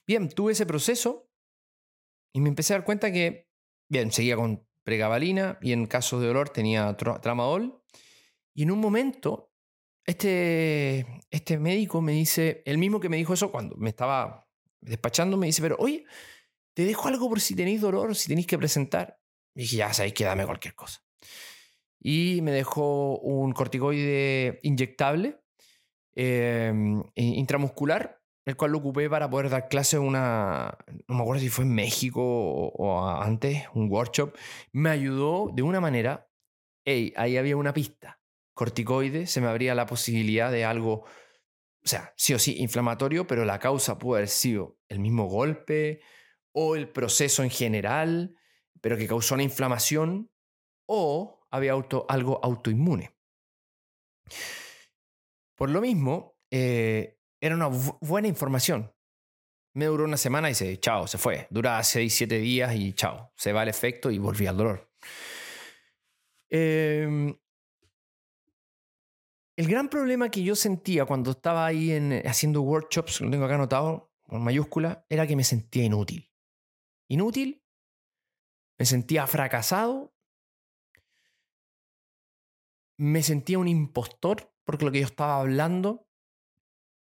Bien, tuve ese proceso y me empecé a dar cuenta que, bien, seguía con pregabalina y en caso de dolor tenía tramadol. Y en un momento, este, este médico me dice, el mismo que me dijo eso cuando me estaba despachando, me dice, pero oye, te dejo algo por si tenéis dolor, si tenéis que presentar. Y dije, ya sabéis que dame cualquier cosa y me dejó un corticoide inyectable em, intramuscular, el cual lo ocupé para poder dar clase una, no me acuerdo si fue en México o, antes, un workshop. Me ayudó de una manera, hey, ahí había una pista. Corticoide, se me abría la posibilidad de algo, o sea, sí o sí, inflamatorio, pero la causa pudo haber sido el mismo golpe o el proceso en general, pero que causó una inflamación o había auto, algo autoinmune. Por lo mismo, eh, era una buena información. Me duró una semana y se, chao, se fue. Dura 6, 7 días y chao, se va el efecto y volví al dolor. Em, el gran problema que yo sentía cuando estaba ahí en, haciendo workshops, lo tengo acá anotado con mayúscula, era que me sentía inútil. Inútil, me sentía fracasado me sentía un impostor porque lo que yo estaba hablando.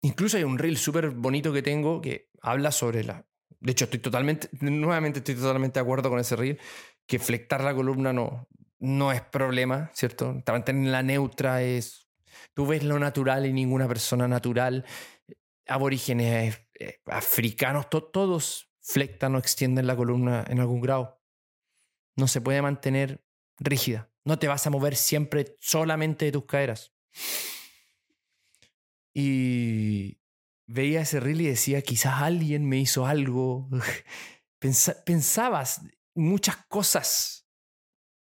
Incluso hay un reel súper bonito que tengo que habla sobre la. De hecho, estoy totalmente, nuevamente estoy totalmente de acuerdo con ese reel, que flectar la columna no, no es problema, ¿cierto? Mantener la neutra es. Tú ves lo natural y ninguna persona natural, aborígenes, eh, africanos, todos flectan o extienden la columna en algún grado. No se puede mantener rígida. No te vas a mover siempre solamente de tus caderas. Y veía ese reel y decía, quizás alguien me hizo algo. pensabas muchas cosas.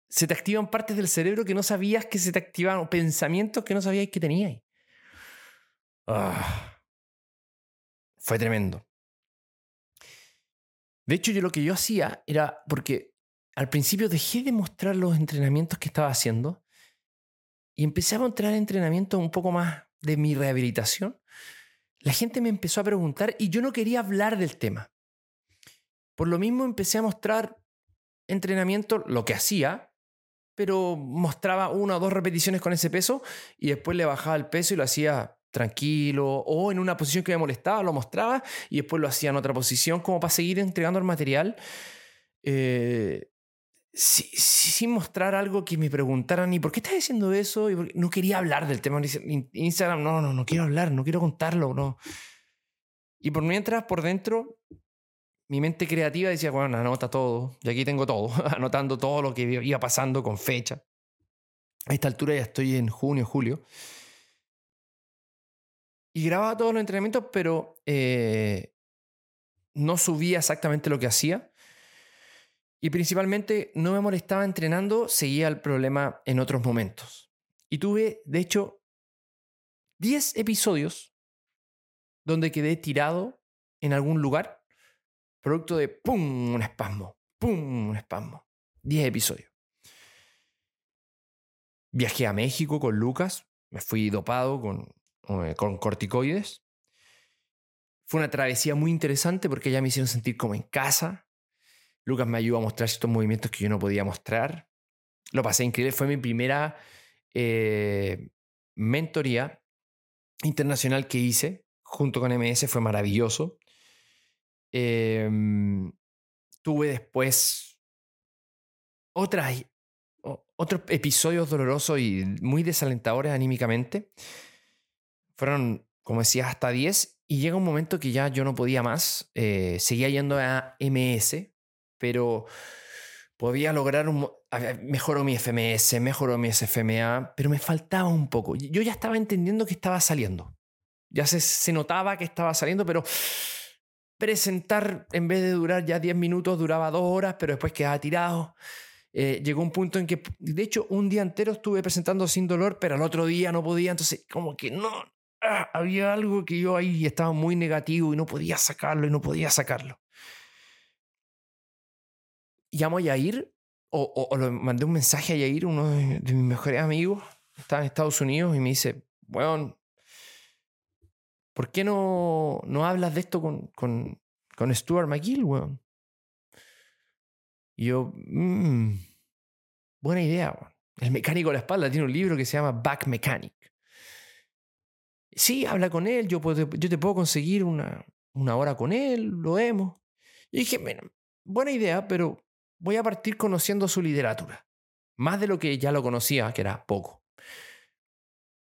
Se te activan partes del cerebro que no sabías que se te activaban, pensamientos que no sabías que tenías. Ah, fue tremendo. De hecho, yo lo que yo hacía era porque al principio dejé de mostrar los entrenamientos que estaba haciendo y empecé a mostrar entrenamientos un poco más de mi rehabilitación. La gente me empezó a preguntar y yo no quería hablar del tema. Por lo mismo empecé a mostrar entrenamiento, lo que hacía, pero mostraba una o dos repeticiones con ese peso y después le bajaba el peso y lo hacía tranquilo o en una posición que me molestaba, lo mostraba y después lo hacía en otra posición como para seguir entregando el material. Eh, sin mostrar algo que me preguntaran, ¿y por qué estás diciendo eso? Y no quería hablar del tema. Instagram, no, no, no quiero hablar, no quiero contarlo, no. Y por mientras, por dentro, mi mente creativa decía, bueno, anota todo. Y aquí tengo todo, anotando todo lo que iba pasando con fecha. A esta altura ya estoy en junio, julio. Y grababa todos los entrenamientos, pero eh, no subía exactamente lo que hacía. Y principalmente no me molestaba entrenando, seguía el problema en otros momentos. Y tuve, de hecho, 10 episodios donde quedé tirado en algún lugar, producto de ¡pum! un espasmo, ¡pum! un espasmo. 10 episodios. Viajé a México con Lucas, me fui dopado con, eh, con corticoides. Fue una travesía muy interesante porque ya me hicieron sentir como en casa, Lucas me ayudó a mostrar estos movimientos que yo no podía mostrar. Lo pasé increíble. Fue mi primera eh, mentoría internacional que hice junto con MS. Fue maravilloso. Em, tuve después otros episodios dolorosos y muy desalentadores anímicamente. Fueron, como decía, hasta 10. Y llega un momento que ya yo no podía más. Eh, seguía yendo a MS pero podía lograr un... Mejoró mi FMS, mejoró mi SFMA, pero me faltaba un poco. Yo ya estaba entendiendo que estaba saliendo. Ya se, se notaba que estaba saliendo, pero presentar, en vez de durar ya 10 minutos, duraba 2 horas, pero después quedaba tirado. Eh, llegó un punto en que, de hecho, un día entero estuve presentando sin dolor, pero al otro día no podía, entonces como que no, ah, había algo que yo ahí estaba muy negativo y no podía sacarlo y no podía sacarlo llamo a Yair o, mandé un mensaje a Yair, uno de, mis mejores amigos, está en Estados Unidos y me dice, bueno, ¿por qué no, no hablas de esto con, con, con Stuart McGill, weón? Y yo, mmm, buena idea, weón. El mecánico de la espalda tiene un libro que se llama Back Mechanic. Sí, habla con él, yo, puedo, yo te puedo conseguir una, una hora con él, lo vemos. Y dije, bueno, buena idea, pero voy a partir conociendo su literatura. Más de lo que ya lo conocía, que era poco.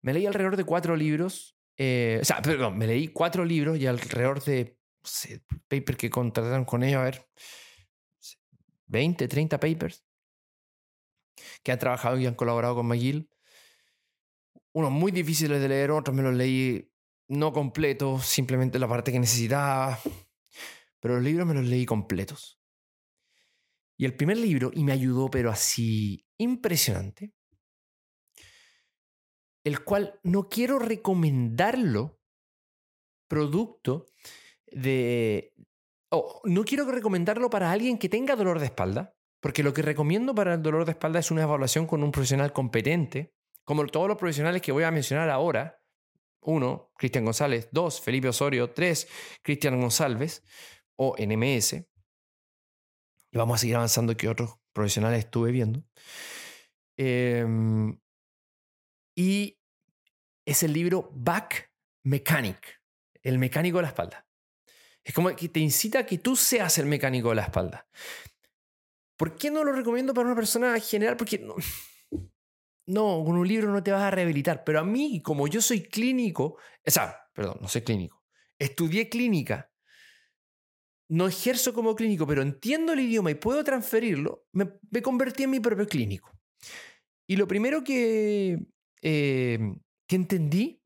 Me leí alrededor de cuatro libros. Eh, o sea, perdón, me leí cuatro libros y alrededor de no que contrataron con ellos, a ver, 20, 30 papers que han trabajado y han colaborado con McGill. Unos muy difíciles de leer, otros me los leí no completos, simplemente la parte que necesitaba. Pero los libros me los leí completos. Y el primer libro, y me ayudó, pero así impresionante, el cual no quiero recomendarlo producto de... o no quiero recomendarlo para alguien que tenga dolor de espalda, porque lo que recomiendo para el dolor de espalda es una evaluación con un profesional competente, como todos los profesionales que voy a mencionar ahora. Uno, Cristian González. Dos, Felipe Osorio. Tres, Cristian González o NMS y vamos a seguir avanzando que otros profesionales estuve viendo. Em, y es el libro Back Mechanic, el mecánico de la espalda. Es como que te incita a que tú seas el mecánico de la espalda. ¿Por qué no lo recomiendo para una persona general? Porque no, no, con un libro no te vas a rehabilitar. Pero a mí, como yo soy clínico, o sea, perdón, no soy clínico, estudié clínica no ejerzo como clínico, pero entiendo el idioma y puedo transferirlo, me, convertí en mi propio clínico. Y lo primero que, eh, que entendí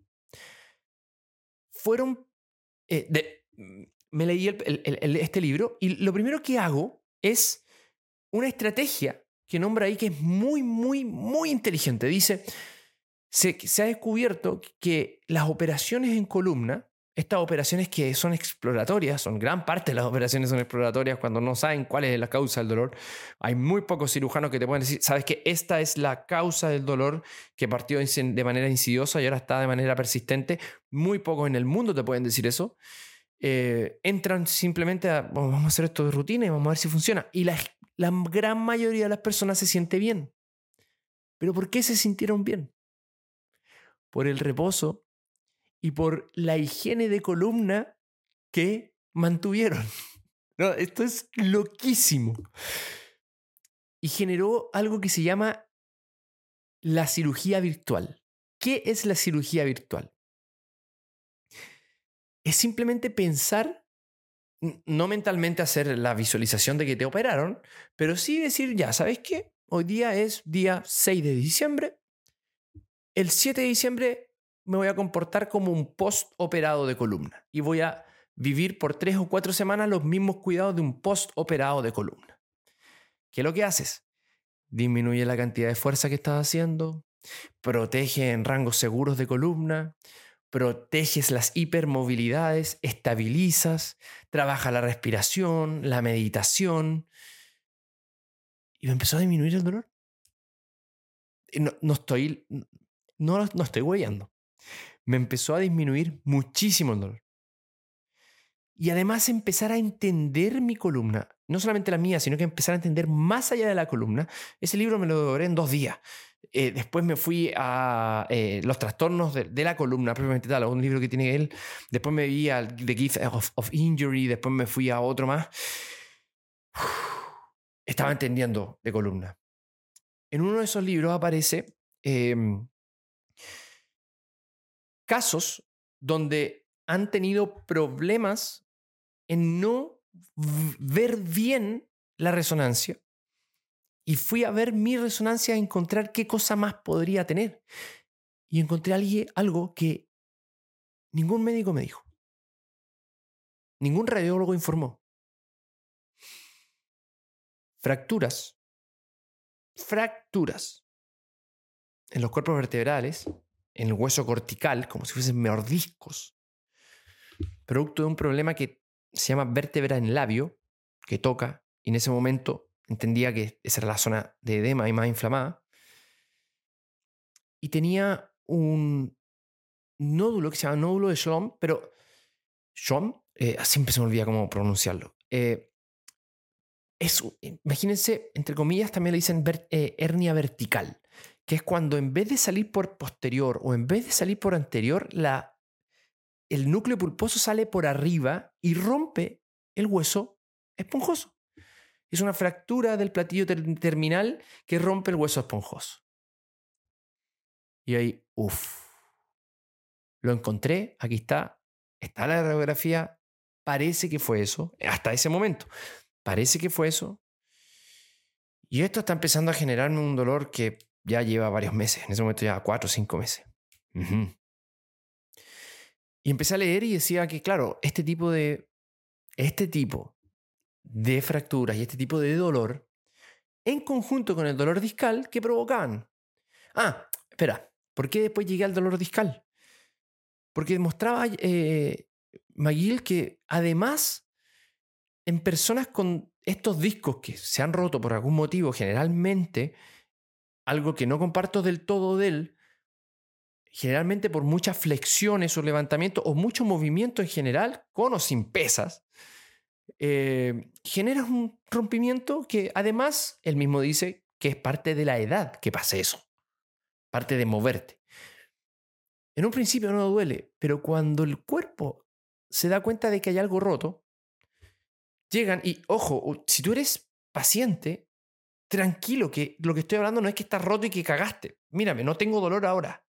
fueron... Eh, me leí este libro y lo primero que hago es una estrategia que nombra ahí que es muy, muy, muy inteligente. Dice, se, se ha descubierto que las operaciones en columna estas operaciones que son exploratorias, son gran parte de las operaciones son exploratorias cuando no saben cuál es la causa del dolor. Hay muy pocos cirujanos que te pueden decir, sabes que esta es la causa del dolor que partió de manera insidiosa y ahora está de manera persistente. Muy pocos en el mundo te pueden decir eso. Eh, entran simplemente a, vamos a hacer esto de rutina y vamos a ver si funciona. Y la, la gran mayoría de las personas se siente bien. ¿Pero por qué se sintieron bien? Por el reposo y por la higiene de columna que mantuvieron. No, esto es loquísimo. y generó algo que se llama la cirugía virtual. ¿Qué es la cirugía virtual? Es simplemente pensar, no mentalmente hacer la visualización de que te operaron, pero sí decir, ya, ¿sabes qué? Hoy día es día 6 de diciembre. El 7 de diciembre me voy a comportar como un post-operado de columna y voy a vivir por tres o cuatro semanas los mismos cuidados de un post-operado de columna. ¿Qué es lo que haces? Disminuye la cantidad de fuerza que estás haciendo, protege en rangos seguros de columna, proteges las hipermovilidades, estabilizas, trabaja la respiración, la meditación. Y me empezó a disminuir el dolor. No, no estoy, no, no estoy huellando. Me empezó a disminuir muchísimo el dolor y además empezar a entender mi columna, no solamente la mía, sino que empezar a entender más allá de la columna. Ese libro me lo devoré en dos días. Eh, después me fui a eh, Los trastornos de, la columna, propiamente tal, un libro que tiene él. Después me vi al The Gift of, Injury, después me fui a otro más. estaba entendiendo de columna. En uno de esos libros aparece em, casos donde han tenido problemas en no ver bien la resonancia. Y fui a ver mi resonancia a encontrar qué cosa más podría tener. Y encontré algo que ningún médico me dijo. Ningún radiólogo informó. Fracturas. Fracturas. En los cuerpos vertebrales, en el hueso cortical, como si fuesen mordiscos. Producto de un problema que se llama vértebra en labio, que toca, y en ese momento entendía que esa era la zona de edema y más inflamada. Y tenía un nódulo que se llama nódulo de Schlom, pero Schlom, eh, siempre se me olvida cómo pronunciarlo. Eh, es, imagínense, entre comillas, también le dicen eh, hernia vertical, que es cuando en vez de salir por posterior o en vez de salir por anterior, la el núcleo pulposo sale por arriba y rompe el hueso esponjoso. Es una fractura del platillo terminal que rompe el hueso esponjoso. Y ahí, uff, lo encontré, aquí está, está la radiografía, parece que fue eso, hasta ese momento, parece que fue eso. Y esto está empezando a generarme un dolor que ya lleva varios meses, en ese momento ya cuatro o cinco meses. Y empecé a leer y decía que, claro, este tipo de, este tipo de fracturas y este tipo de dolor, en conjunto con el dolor discal, que provocaban. Ah, espera, ¿por qué después llegué al dolor discal? Porque demostraba eh, McGill que además en personas con estos discos que se han roto por algún motivo, generalmente, algo que no comparto del todo de él, generalmente por muchas flexiones o levantamientos o mucho movimiento en general, con o sin pesas, eh, generas un rompimiento que además él mismo dice que es parte de la edad que pasa eso, parte de moverte. En un principio no duele, pero cuando el cuerpo se da cuenta de que hay algo roto, llegan y, ojo, si tú eres paciente, tranquilo, que lo que estoy hablando no es que estás roto y que cagaste. Mírame, no tengo dolor ahora.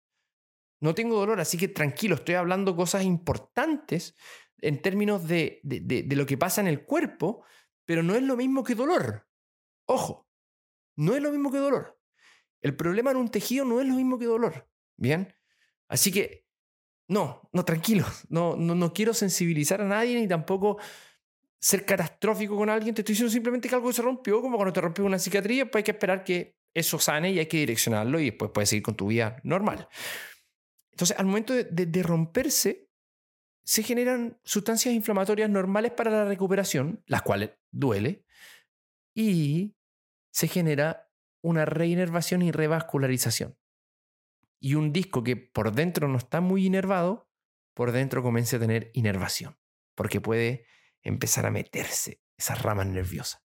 No tengo dolor, así que tranquilo, estoy hablando cosas importantes en términos de, de, lo que pasa en el cuerpo, pero no es lo mismo que dolor. Ojo, no es lo mismo que dolor. El problema en un tejido no es lo mismo que dolor. Bien, así que no, no, tranquilo, no, no, no quiero sensibilizar a nadie ni tampoco ser catastrófico con alguien. Te estoy diciendo simplemente que algo se rompió, como cuando te rompió una cicatriz, pues hay que esperar que eso sane y hay que direccionarlo y después puedes seguir con tu vida normal. Entonces, al momento de, romperse, se generan sustancias inflamatorias normales para la recuperación, las cuales duele, y se genera una reinervación y revascularización. Y un disco que por dentro no está muy inervado, por dentro comienza a tener inervación, porque puede empezar a meterse esas ramas nerviosas.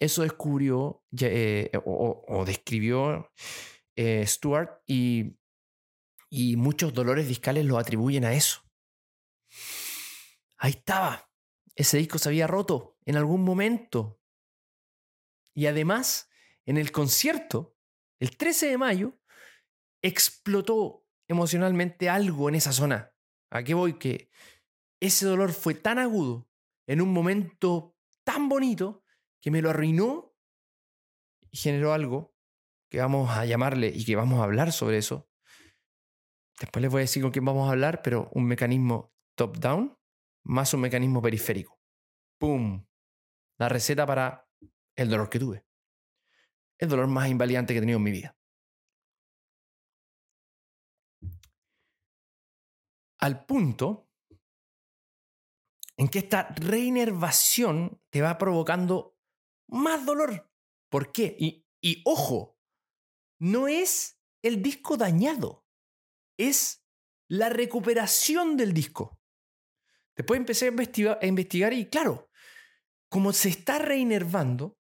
Eso descubrió eh, o, describió eh, Stuart y y muchos dolores discales lo atribuyen a eso. Ahí estaba. Ese disco se había roto en algún momento. Y además, en el concierto, el 13 de mayo, explotó emocionalmente algo en esa zona. ¿A qué voy? Que ese dolor fue tan agudo en un momento tan bonito que me lo arruinó y generó algo que vamos a llamarle y que vamos a hablar sobre eso. Después les voy a decir con quién vamos a hablar, pero un mecanismo top-down más un mecanismo periférico. ¡Pum! La receta para el dolor que tuve. El dolor más invalidante que he tenido en mi vida. Al punto en que esta reinervación te va provocando más dolor. ¿Por qué? Y, ojo, no es el disco dañado, es la recuperación del disco. Después empecé a investigar, a investigar y claro, como se está reinervando,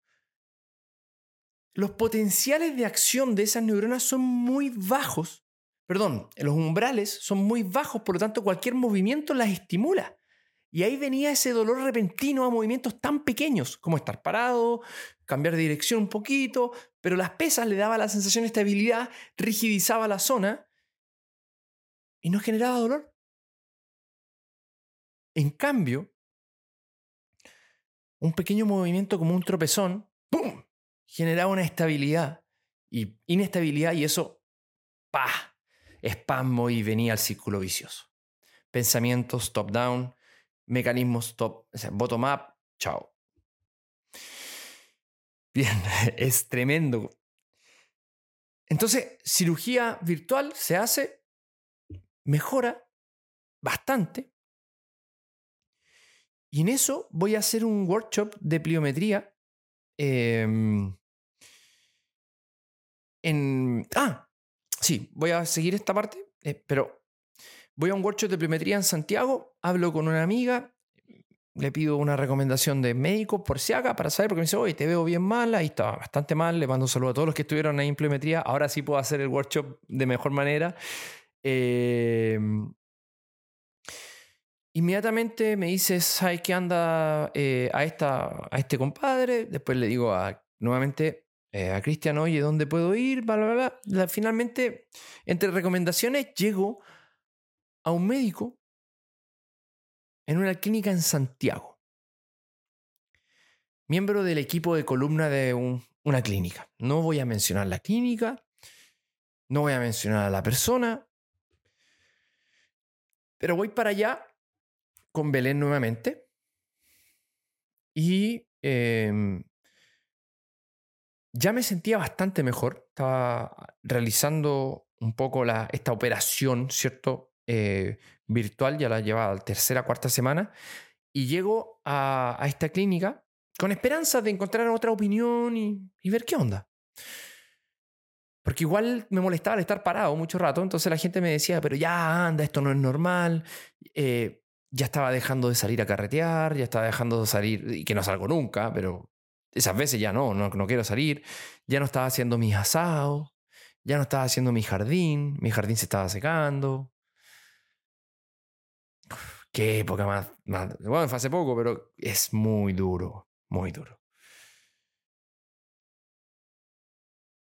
los potenciales de acción de esas neuronas son muy bajos. Perdón, los umbrales son muy bajos, por lo tanto cualquier movimiento las estimula. Y ahí venía ese dolor repentino a movimientos tan pequeños como estar parado, cambiar de dirección un poquito, pero las pesas le daba la sensación de estabilidad, rigidizaba la zona y no generaba dolor. En cambio, un pequeño movimiento como un tropezón, ¡pum! generaba una estabilidad y inestabilidad y eso, ¡pah! espasmo y venía al círculo vicioso. Pensamientos top-down, mecanismos top, bottom-up, chao. Bien, es tremendo. Entonces, cirugía virtual se hace, mejora bastante. Y en eso voy a hacer un workshop de pliometría. Em, en, ah, sí, voy a seguir esta parte, eh, pero voy a un workshop de pliometría en Santiago, hablo con una amiga, le pido una recomendación de médico por si haga para saber, porque me dice, oye, te veo bien mal, ahí está bastante mal, le mando un saludo a todos los que estuvieron ahí en pliometría, ahora sí puedo hacer el workshop de mejor manera. Em, inmediatamente me dice, ¿sabes qué anda eh, a, esta, a este compadre? Después le digo a, nuevamente eh, a Cristian, oye, ¿dónde puedo ir? Bla, bla, bla. Finalmente, entre recomendaciones, llego a un médico en una clínica en Santiago. Miembro del equipo de columna de una clínica. No voy a mencionar la clínica, no voy a mencionar a la persona, pero voy para allá con Belén nuevamente y em, ya me sentía bastante mejor. Estaba realizando un poco la, esta operación, ¿cierto? Eh, virtual, ya la llevaba la tercera, cuarta semana, y llego a, esta clínica con esperanza de encontrar otra opinión y, ver qué onda. Porque igual me molestaba el estar parado mucho rato, entonces la gente me decía, pero ya anda, esto no es normal. Eh, ya estaba dejando de salir a carretear, ya estaba dejando de salir, y que no salgo nunca, pero esas veces ya no, no, no quiero salir. Ya no estaba haciendo mis asados, ya no estaba haciendo mi jardín, mi jardín se estaba secando. Qué época más, Bueno, hace poco, pero es muy duro, muy duro.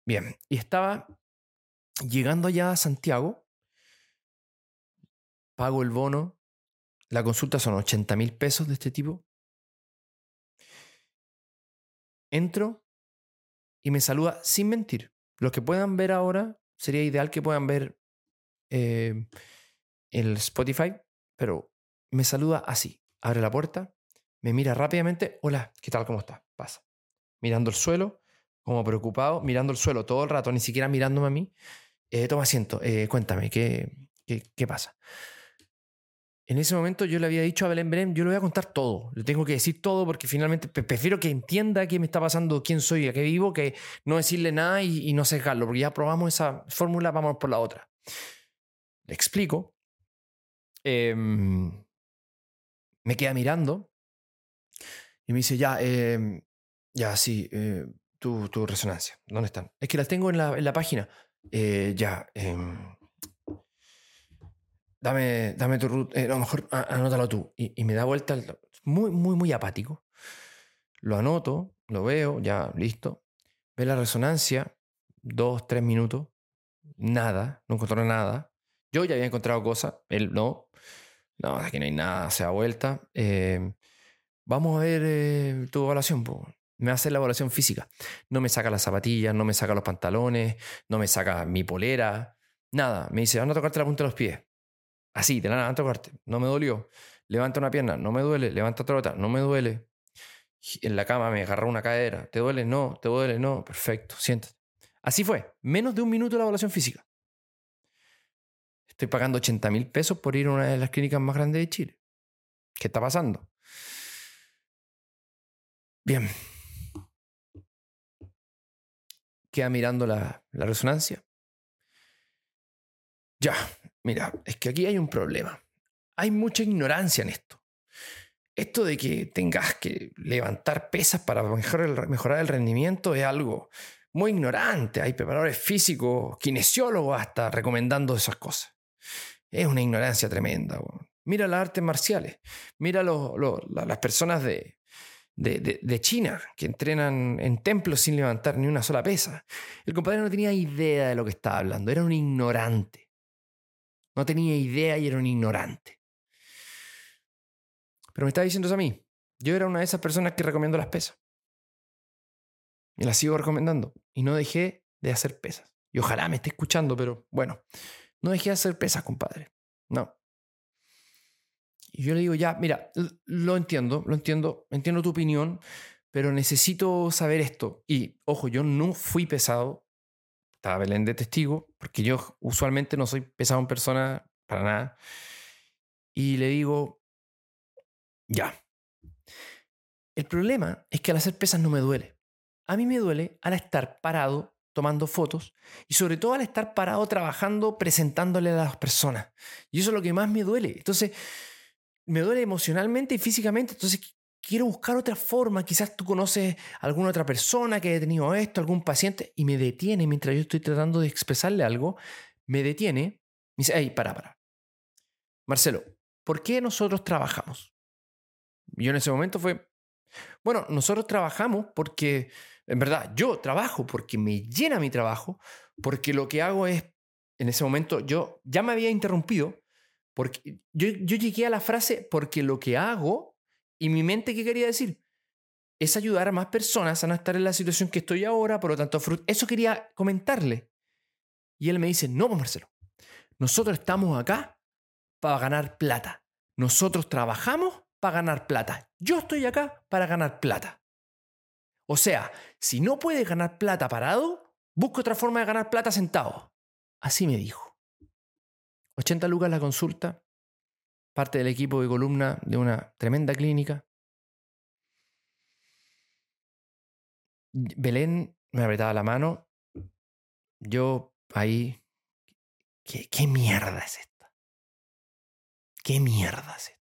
Bien, y estaba llegando allá a Santiago, pago el bono, la consulta son 80 mil pesos de este tipo. Entro y me saluda sin mentir. Los que puedan ver ahora, sería ideal que puedan ver eh, el Spotify, pero me saluda así. Abre la puerta, me mira rápidamente. Hola, ¿qué tal? ¿Cómo estás? Pasa. Mirando el suelo, como preocupado, mirando el suelo todo el rato, ni siquiera mirándome a mí. Eh, toma asiento, eh, cuéntame, ¿qué, qué, pasa? En ese momento yo le había dicho a Belén Belén, yo le voy a contar todo, le tengo que decir todo porque finalmente prefiero que entienda qué me está pasando, quién soy, a qué vivo, que no decirle nada y, y no sesgarlo, porque ya probamos esa fórmula, vamos por la otra. Le explico. Eh, me queda mirando y me dice, ya, eh, ya, sí, eh, tu, tu, resonancia, ¿dónde están? Es que las tengo en la, en la página. Eh, ya, em, dame, dame tu root, a lo mejor anótalo tú. Y, y, me da vuelta, muy, muy, muy apático. Lo anoto, lo veo, ya, listo. ve la resonancia, dos, tres minutos, nada, no encontró nada. Yo ya había encontrado cosas, él no. No, aquí no hay nada, se da vuelta. Eh, vamos a ver eh, tu evaluación. Me hace la evaluación física. No me saca las zapatillas, no me saca los pantalones, no me saca mi polera, nada. Me dice, anda a tocarte la punta de los pies. Así, la nada, anda a tocarte. No me dolió. Levanta una pierna, no me duele. Levanta otra, no me duele. En la cama me agarró una cadera. ¿Te duele? No. ¿Te duele? No. Perfecto, siéntate. Así fue. Menos de un minuto la evaluación física. Estoy pagando 80 mil pesos por ir a una de las clínicas más grandes de Chile. ¿Qué está pasando? Bien. Queda mirando la, resonancia. Ya, mira, es que aquí hay un problema. Hay mucha ignorancia en esto. Esto de que tengas que levantar pesas para mejorar el, mejorar el rendimiento es algo muy ignorante. Hay preparadores físicos, kinesiólogos hasta recomendando esas cosas. Es una ignorancia tremenda. Mira las artes marciales, mira las personas de, de, China que entrenan en templos sin levantar ni una sola pesa. El compadre no tenía idea de lo que estaba hablando, era un ignorante. No tenía idea y era un ignorante. Pero me estaba diciendo eso a mí. Yo era una de esas personas que recomiendo las pesas. Y las sigo recomendando. Y no dejé de hacer pesas. Y ojalá me esté escuchando, pero bueno, no dejé de hacer pesas, compadre. No. Y yo le digo, ya, mira, lo entiendo, lo entiendo, entiendo tu opinión, pero necesito saber esto. Y ojo, yo no fui pesado, estaba Belén de testigo, porque yo usualmente no soy pesado en persona para nada. Y le digo, ya. El problema es que al hacer pesas no me duele. A mí me duele al estar parado tomando fotos y sobre todo al estar parado trabajando, presentándole a las personas. Y eso es lo que más me duele. Entonces, me duele emocionalmente y físicamente. Entonces, quiero buscar otra forma. Quizás tú conoces a alguna otra persona que haya tenido esto, algún paciente, y me detiene mientras yo estoy tratando de expresarle algo. Me detiene. Me dice, hey, para, para. Marcelo, ¿por qué nosotros trabajamos? Yo en ese momento fue, bueno, nosotros trabajamos porque en verdad, yo trabajo porque me llena mi trabajo, porque lo que hago es, en ese momento, yo ya me había interrumpido, porque yo, llegué a la frase porque lo que hago y mi mente, ¿qué quería decir? Es ayudar a más personas a no estar en la situación que estoy ahora, por lo tanto, eso quería comentarle. Y él me dice, no, pues, Marcelo, nosotros estamos acá para ganar plata. Nosotros trabajamos para ganar plata. Yo estoy acá para ganar plata. O sea, si no puedes ganar plata parado, busca otra forma de ganar plata sentado. Así me dijo. 80 lucas la consulta, parte del equipo de columna de una tremenda clínica. Belén me apretaba la mano. Yo ahí... ¿Qué, qué mierda es esta? ¿Qué mierda es esta?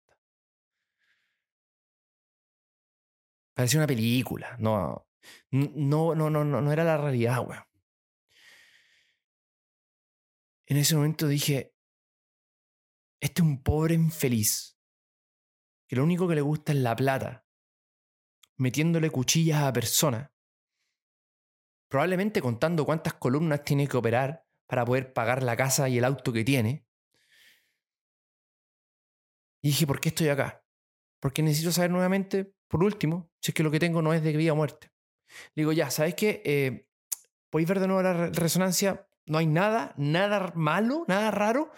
Parecía una película. No, no, no, no, no, no era la realidad, weón. En ese momento dije, este es un pobre infeliz, que lo único que le gusta es la plata, metiéndole cuchillas a personas, probablemente contando cuántas columnas tiene que operar para poder pagar la casa y el auto que tiene. Y dije, ¿por qué estoy acá? Porque necesito saber nuevamente por último, si es que lo que tengo no es de vida o muerte. Digo, ya, ¿sabes qué? Eh, ¿Podéis ver de nuevo la resonancia? No hay nada, nada malo, nada raro.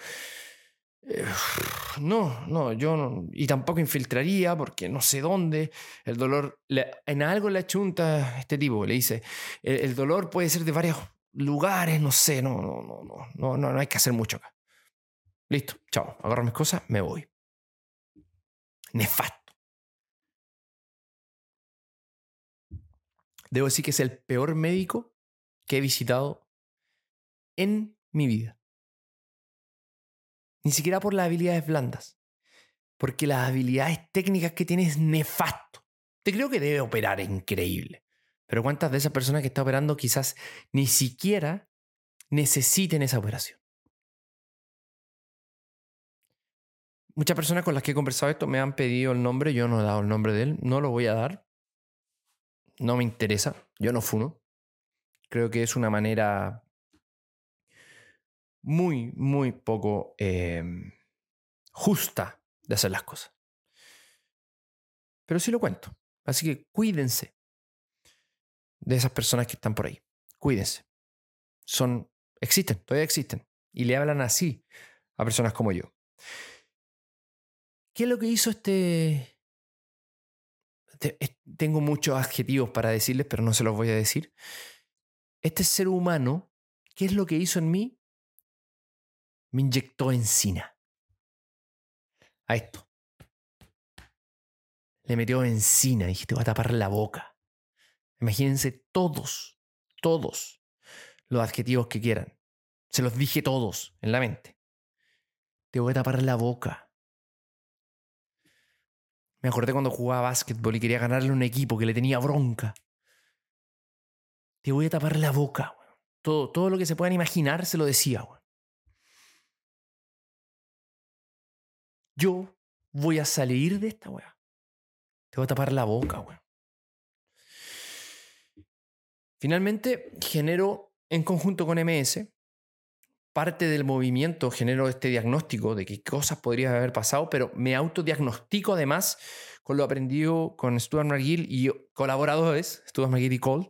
Eh, no, no, yo no. Y tampoco infiltraría porque no sé dónde. El dolor, en algo le achunta este tipo, le dice, el, dolor puede ser de varios lugares, no sé, no, no, no, no, no, no hay que hacer mucho acá. Listo, chao, agarro mis cosas, me voy. Nefasto. Debo decir que es el peor médico que he visitado en mi vida. Ni siquiera por las habilidades blandas. Porque las habilidades técnicas que tiene es nefasto. Te creo que debe operar increíble. Pero ¿cuántas de esas personas que está operando quizás ni siquiera necesiten esa operación? Muchas personas con las que he conversado esto me han pedido el nombre, yo no he dado el nombre de él, no lo voy a dar no me interesa, yo no funo. Creo que es una manera muy, muy poco em, justa de hacer las cosas. Pero sí lo cuento. Así que cuídense de esas personas que están por ahí. Cuídense. Son, existen, todavía existen. Y le hablan así a personas como yo. ¿Qué es lo que hizo este... Tengo muchos adjetivos para decirles, pero no se los voy a decir. Este ser humano, ¿qué es lo que hizo en mí? Me inyectó encina. A esto. Le metió encina dije, te voy a tapar la boca. Imagínense todos, todos los adjetivos que quieran. Se los dije todos en la mente. Te voy a tapar la boca. Me acordé cuando jugaba básquetbol y quería ganarle un equipo que le tenía bronca. Te voy a tapar la boca. Todo, todo lo que se puedan imaginar se lo decía. Yo voy a salir de esta weá. Te voy a tapar la boca, weón. Finalmente, genero en conjunto con MS parte del movimiento, genero este diagnóstico de qué cosas podrían haber pasado, pero me autodiagnostico además con lo aprendido con Stuart McGill y colaboradores, Stuart McGill y Cole.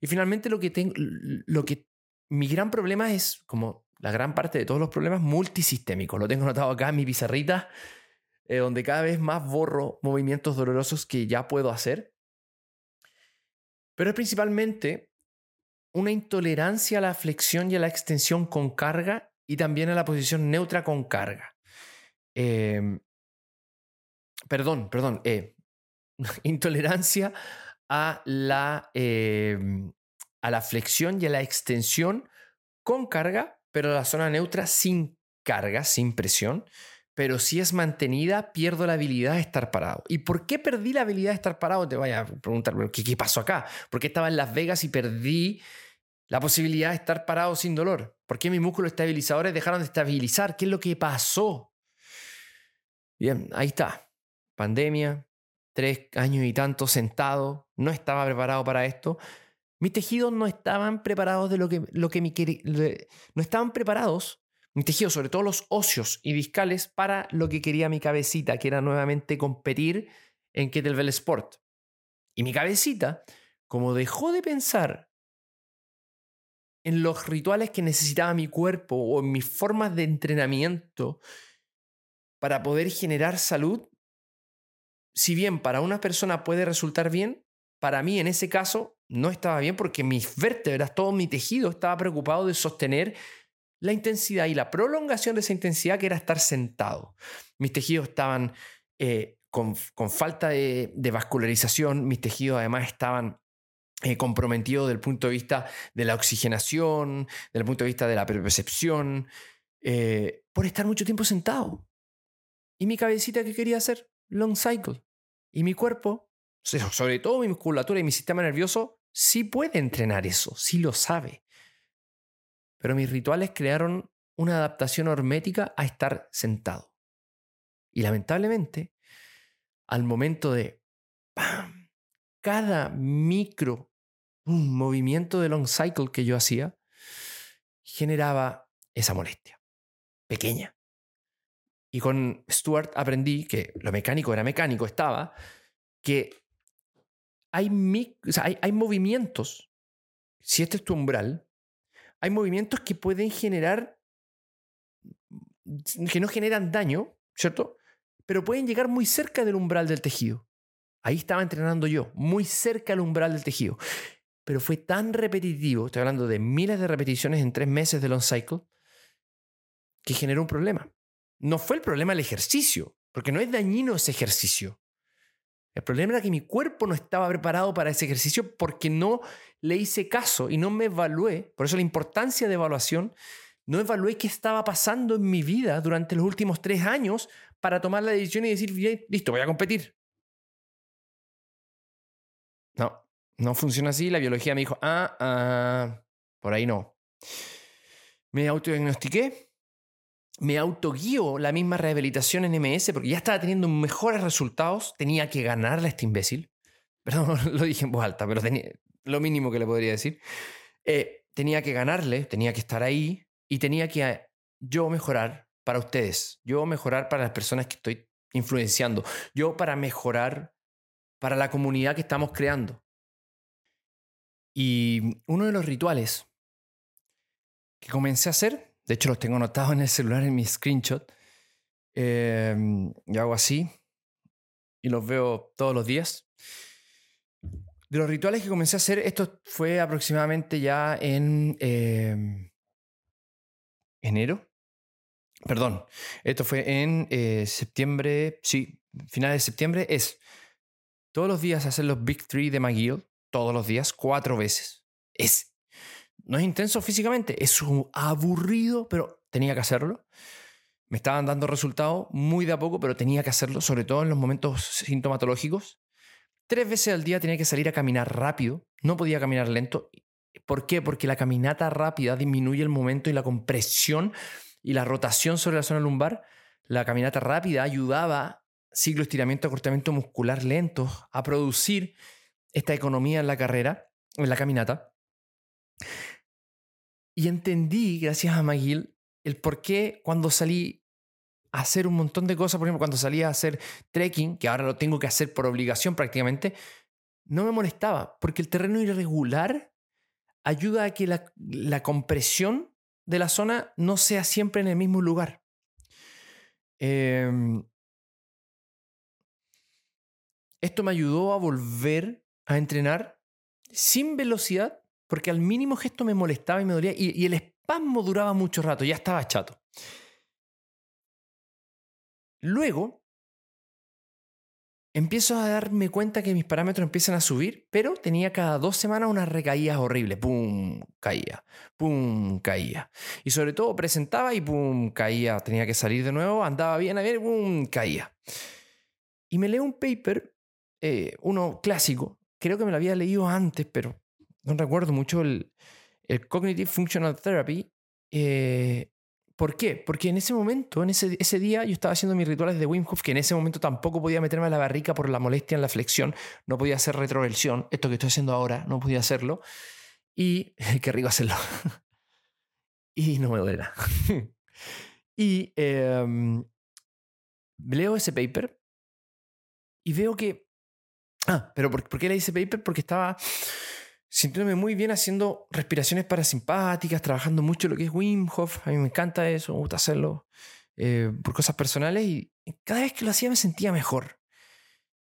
Y finalmente lo que tengo, lo que mi gran problema es, como la gran parte de todos los problemas, multisistémicos. Lo tengo anotado acá en mi pizarrita, eh, donde cada vez más borro movimientos dolorosos que ya puedo hacer pero es principalmente una intolerancia a la flexión y a la extensión con carga y también a la posición neutra con carga. Em, perdón, perdón. Eh, intolerancia a la, em, a la flexión y a la extensión con carga, pero a la zona neutra sin carga, sin presión pero si es mantenida, pierdo la habilidad de estar parado. ¿Y por qué perdí la habilidad de estar parado? Te vaya a preguntar, ¿qué, pasó acá? ¿Por qué estaba en Las Vegas y perdí la posibilidad de estar parado sin dolor? ¿Por qué mis músculos estabilizadores dejaron de estabilizar? ¿Qué es lo que pasó? Bien, ahí está. Pandemia, tres años y tanto sentado, no estaba preparado para esto. Mis tejidos no estaban preparados de lo que, lo que mi, no estaban preparados mis tejidos, sobre todo los óseos y discales, para lo que quería mi cabecita, que era nuevamente competir en Kettlebell Sport. Y mi cabecita, como dejó de pensar en los rituales que necesitaba mi cuerpo o en mis formas de entrenamiento para poder generar salud, si bien para una persona puede resultar bien, para mí en ese caso no estaba bien porque mis vértebras, todo mi tejido estaba preocupado de sostener la intensidad y la prolongación de esa intensidad que era estar sentado. Mis tejidos estaban eh, con, falta de, vascularización, mis tejidos además estaban eh, comprometidos desde el punto de vista de la oxigenación, desde el punto de vista de la percepción, eh, por estar mucho tiempo sentado. Y mi cabecita, ¿qué quería hacer? Long cycle. Y mi cuerpo, sobre todo mi musculatura y mi sistema nervioso, sí puede entrenar eso, sí lo sabe pero mis rituales crearon una adaptación hormética a estar sentado. Y lamentablemente, al momento de cada micro movimiento de long cycle que yo hacía, generaba esa molestia, pequeña. Y con Stuart aprendí que lo mecánico era mecánico, estaba, que hay, hay, hay movimientos, si este es tu umbral, hay movimientos que pueden generar, que no generan daño, ¿cierto? Pero pueden llegar muy cerca del umbral del tejido. Ahí estaba entrenando yo, muy cerca del umbral del tejido. Pero fue tan repetitivo, estoy hablando de miles de repeticiones en tres meses de long cycle, que generó un problema. No fue el problema el ejercicio, porque no es dañino ese ejercicio. El problema era que mi cuerpo no estaba preparado para ese ejercicio porque no le hice caso y no me evalué. Por eso la importancia de evaluación. No evalué qué estaba pasando en mi vida durante los últimos tres años para tomar la decisión y decir, listo, voy a competir. No, no funciona así. La biología me dijo, ah, ah, por ahí no. Me autodiagnostiqué me autoguío la misma rehabilitación en MS porque ya estaba teniendo mejores resultados, tenía que ganarle a este imbécil. Perdón, lo dije en voz alta, pero tenía lo mínimo que le podría decir. Eh, tenía que ganarle, tenía que estar ahí y tenía que eh, yo mejorar para ustedes, yo mejorar para las personas que estoy influenciando, yo para mejorar para la comunidad que estamos creando. Y uno de los rituales que comencé a hacer, de hecho los tengo anotados en el celular en mi screenshot, eh, yo hago así y los veo todos los días. De los rituales que comencé a hacer, esto fue aproximadamente ya en em, enero. Perdón, esto fue en eh, septiembre, sí, finales de septiembre, es todos los días hacer los Big Three de McGill, todos los días, cuatro veces. Es, no es intenso físicamente, es aburrido, pero tenía que hacerlo. Me estaban dando resultados muy de a poco, pero tenía que hacerlo, sobre todo en los momentos sintomatológicos. Tres veces al día tenía que salir a caminar rápido, no podía caminar lento. ¿Por qué? Porque la caminata rápida disminuye el momento y la compresión y la rotación sobre la zona lumbar. La caminata rápida ayudaba, ciclo estiramiento, acortamiento muscular lento, a producir esta economía en la carrera, en la caminata. Y entendí, gracias a McGill, el por qué cuando salí hacer un montón de cosas. Por ejemplo, cuando salía a hacer trekking, que ahora lo tengo que hacer por obligación prácticamente, no me molestaba, porque el terreno irregular ayuda a que la, compresión de la zona no sea siempre en el mismo lugar. Em, esto me ayudó a volver a entrenar sin velocidad, porque al mínimo gesto me molestaba y me dolía, y, el espasmo duraba mucho rato, ya estaba chato. Luego, empiezo a darme cuenta que mis parámetros empiezan a subir, pero tenía cada dos semanas unas recaídas horribles. ¡Pum! Caía. ¡Pum! Caía. Y sobre todo presentaba y ¡pum! Caía. Tenía que salir de nuevo, andaba bien, a ver, ¡pum! Caía. Y me leo un paper, eh, uno clásico, creo que me lo había leído antes, pero no recuerdo mucho, el, Cognitive Functional Therapy, eh, ¿Por qué? Porque en ese momento, en ese, ese, día, yo estaba haciendo mis rituales de Wim Hof, que en ese momento tampoco podía meterme a la barrica por la molestia en la flexión, no podía hacer retroversión, esto que estoy haciendo ahora, no podía hacerlo. Y qué rico hacerlo. y no me duele y em, leo ese paper y veo que... Ah, pero ¿por, ¿por qué leí ese paper? Porque estaba sintiéndome muy bien haciendo respiraciones parasimpáticas, trabajando mucho lo que es Wim Hof. A mí me encanta eso, me gusta hacerlo eh, por cosas personales y cada vez que lo hacía me sentía mejor.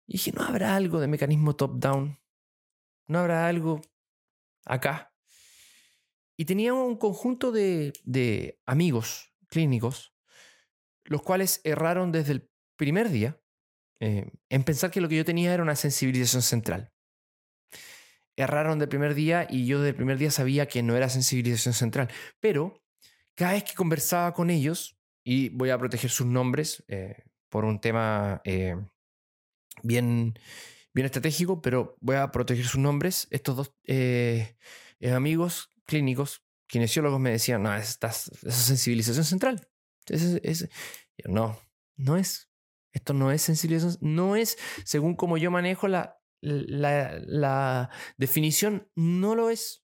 Y dije, ¿no habrá algo de mecanismo top-down? ¿No habrá algo acá? Y tenía un conjunto de, de amigos clínicos, los cuales erraron desde el primer día eh, en pensar que lo que yo tenía era una sensibilización central erraron del primer día y yo del primer día sabía que no era sensibilización central. Pero cada vez que conversaba con ellos, y voy a proteger sus nombres eh, por un tema eh, bien, bien estratégico, pero voy a proteger sus nombres, estos dos eh, amigos clínicos, kinesiólogos, me decían, no, esa es sensibilización central. no, no es. Esto no es sensibilización, no es según como yo manejo la la, definición no lo es.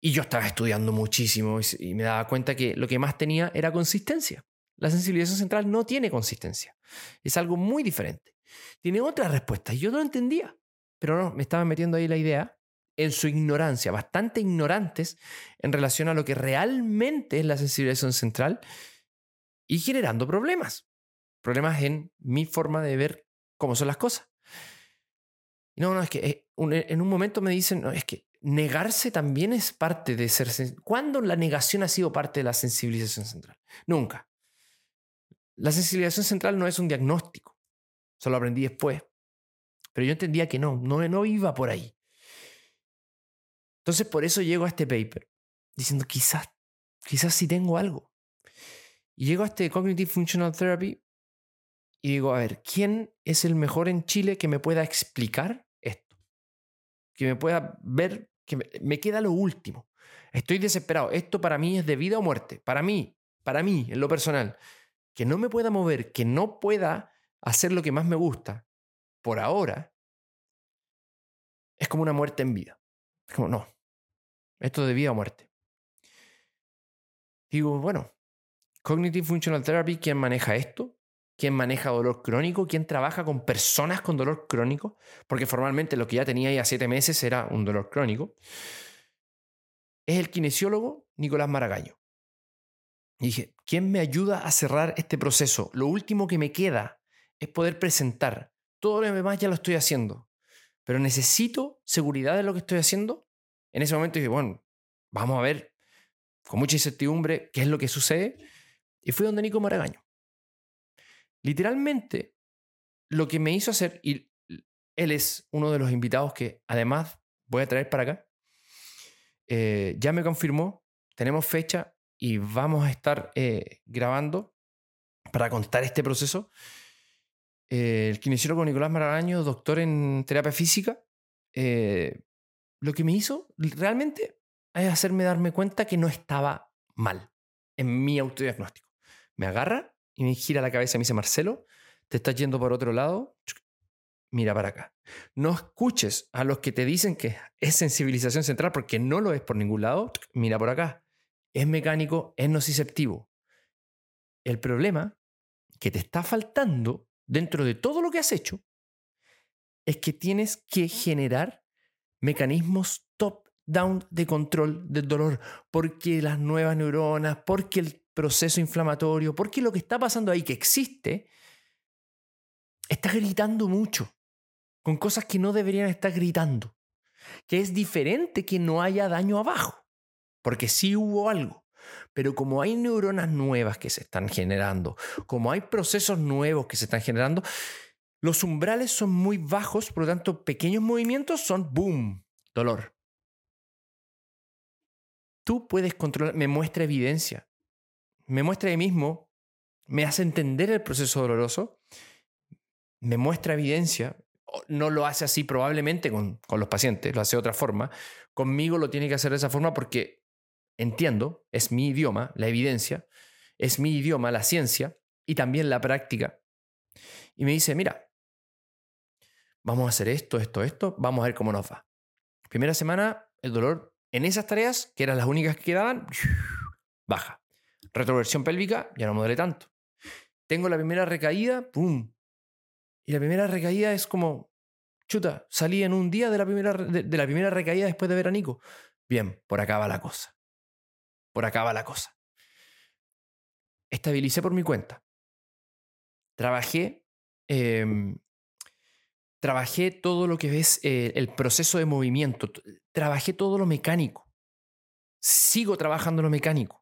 Y yo estaba estudiando muchísimo y, me daba cuenta que lo que más tenía era consistencia. La sensibilización central no tiene consistencia. Es algo muy diferente. Tiene otra respuesta. Y yo no lo entendía. Pero no, me estaba metiendo ahí la idea en su ignorancia, bastante ignorantes en relación a lo que realmente es la sensibilización central y generando problemas. Problemas en mi forma de ver cómo son las cosas. No, no, es que eh, eh, en un momento me dicen, no, es que negarse también es parte de ser... ¿Cuándo la negación ha sido parte de la sensibilización central? Nunca. La sensibilización central no es un diagnóstico, solo aprendí después. Pero yo entendía que no, no, no iba por ahí. Entonces por eso llego a este paper, diciendo quizás, quizás sí tengo algo. Y llego a este Cognitive Functional Therapy y digo, a ver, ¿quién es el mejor en Chile que me pueda explicar esto? Que me pueda ver, que me, queda lo último. Estoy desesperado. Esto para mí es de vida o muerte. Para mí, para mí, en lo personal. Que no me pueda mover, que no pueda hacer lo que más me gusta por ahora, es como una muerte en vida. Es como, no, Esto de vida o muerte. Digo, bueno, Cognitive Functional Therapy, ¿quién maneja esto? ¿Quién maneja dolor crónico? ¿Quién trabaja con personas con dolor crónico? Porque formalmente lo que ya tenía ya siete meses era un dolor crónico. Es el kinesiólogo Nicolás Maragaño. Y dije, ¿quién me ayuda a cerrar este proceso? Lo último que me queda es poder presentar. Todo lo demás ya lo estoy haciendo. Pero necesito seguridad de lo que estoy haciendo. En ese momento dije, bueno, vamos a ver con mucha incertidumbre qué es lo que sucede. Y fui donde Nico Maragaño. Literalmente, lo que me hizo hacer, y él es uno de los invitados que además voy a traer para acá, eh, ya me confirmó, tenemos fecha y vamos a estar eh, grabando para contar este proceso. Eh, el kinesiólogo Nicolás Maragaño, doctor en terapia física, lo que me hizo realmente es hacerme darme cuenta que no estaba mal en mi autodiagnóstico me agarra y me gira la cabeza y me dice, Marcelo, te estás yendo por otro lado, mira para acá. No escuches a los que te dicen que es sensibilización central porque no lo es por ningún lado, mira por acá. Es mecánico, es nociceptivo. El problema que te está faltando dentro de todo lo que has hecho es que tienes que generar mecanismos top-down de control del dolor, porque las nuevas neuronas, porque el proceso inflamatorio, porque lo que está pasando ahí que existe, está gritando mucho, con cosas que no deberían estar gritando, que es diferente que no haya daño abajo, porque sí hubo algo. Pero como hay neuronas nuevas que se están generando, como hay procesos nuevos que se están generando, los umbrales son muy bajos, por lo tanto, pequeños movimientos son boom, dolor. Tú puedes controlar, me muestra evidencia me muestra ahí mismo, me hace entender el proceso doloroso, me muestra evidencia, no lo hace así probablemente con, con los pacientes, lo hace de otra forma, conmigo lo tiene que hacer de esa forma porque entiendo, es mi idioma, la evidencia, es mi idioma, la ciencia y también la práctica. Y me dice, mira, vamos a hacer esto, esto, esto, vamos a ver cómo nos va. Primera semana, el dolor en esas tareas, que eran las únicas que quedaban, baja. Retroversión pélvica, ya no me duele tanto. Tengo la primera recaída, ¡pum! Y la primera recaída es como, chuta, salí en un día de la primera, de, la primera recaída después de ver a Nico. Bien, por acá va la cosa. Por acá va la cosa. Estabilicé por mi cuenta. Trabajé, em, trabajé todo lo que ves, eh, el proceso de movimiento. Trabajé todo lo mecánico. Sigo trabajando lo mecánico.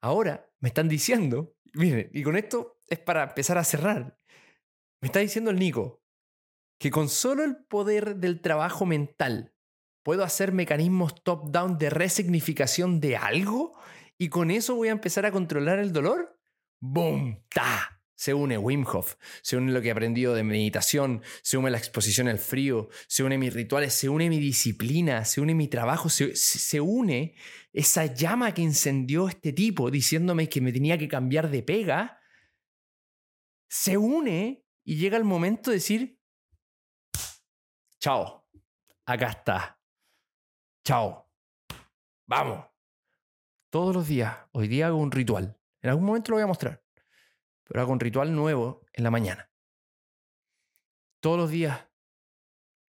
Ahora me están diciendo, miren, y con esto es para empezar a cerrar, me está diciendo el Nico que con solo el poder del trabajo mental puedo hacer mecanismos top-down de resignificación de algo y con eso voy a empezar a controlar el dolor. ¡Boom! ¡Ta! Se une Wim Hof, se une lo que he aprendido de meditación, se une la exposición al frío, se une mis rituales, se une mi disciplina, se une mi trabajo, se, se une esa llama que encendió este tipo diciéndome que me tenía que cambiar de pega. Se une y llega el momento de decir, chao, acá está, chao, vamos. Todos los días, hoy día hago un ritual. En algún momento lo voy a mostrar pero hago un ritual nuevo en la mañana. Todos los días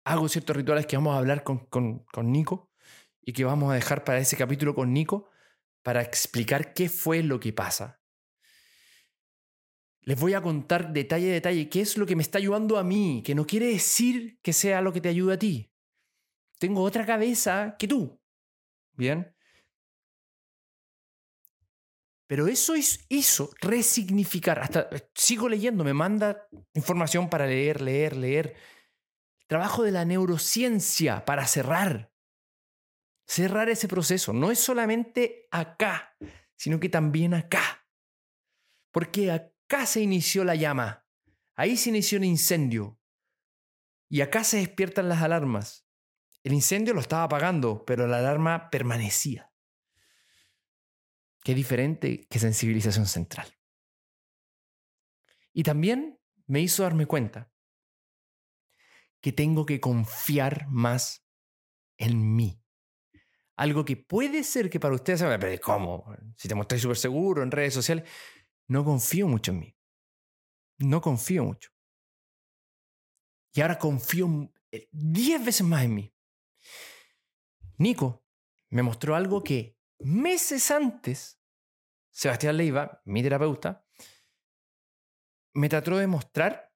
hago ciertos rituales que vamos a hablar con, con, Nico y que vamos a dejar para ese capítulo con Nico para explicar qué fue lo que pasa. Les voy a contar detalle a detalle qué es lo que me está ayudando a mí, que no quiere decir que sea lo que te ayuda a ti. Tengo otra cabeza que tú. Bien. Pero eso es eso, resignificar. Hasta eh, sigo leyendo, me manda información para leer, leer, leer. Trabajo de la neurociencia para cerrar. Cerrar ese proceso. No es solamente acá, sino que también acá. Porque acá se inició la llama. Ahí se inició el incendio. Y acá se despiertan las alarmas. El incendio lo estaba apagando, pero la alarma permanecía. Qué diferente que sensibilización central. Y también me hizo darme cuenta que tengo que confiar más en mí. algo que puede ser que para ustedes sea, pero ¿cómo? Si te mostré súper seguro en redes sociales, no confío mucho en mí. No confío mucho. Y ahora confío 10 veces más en mí. Nico me mostró algo que meses antes, Sebastián Leiva, mi terapeuta, me trató de mostrar,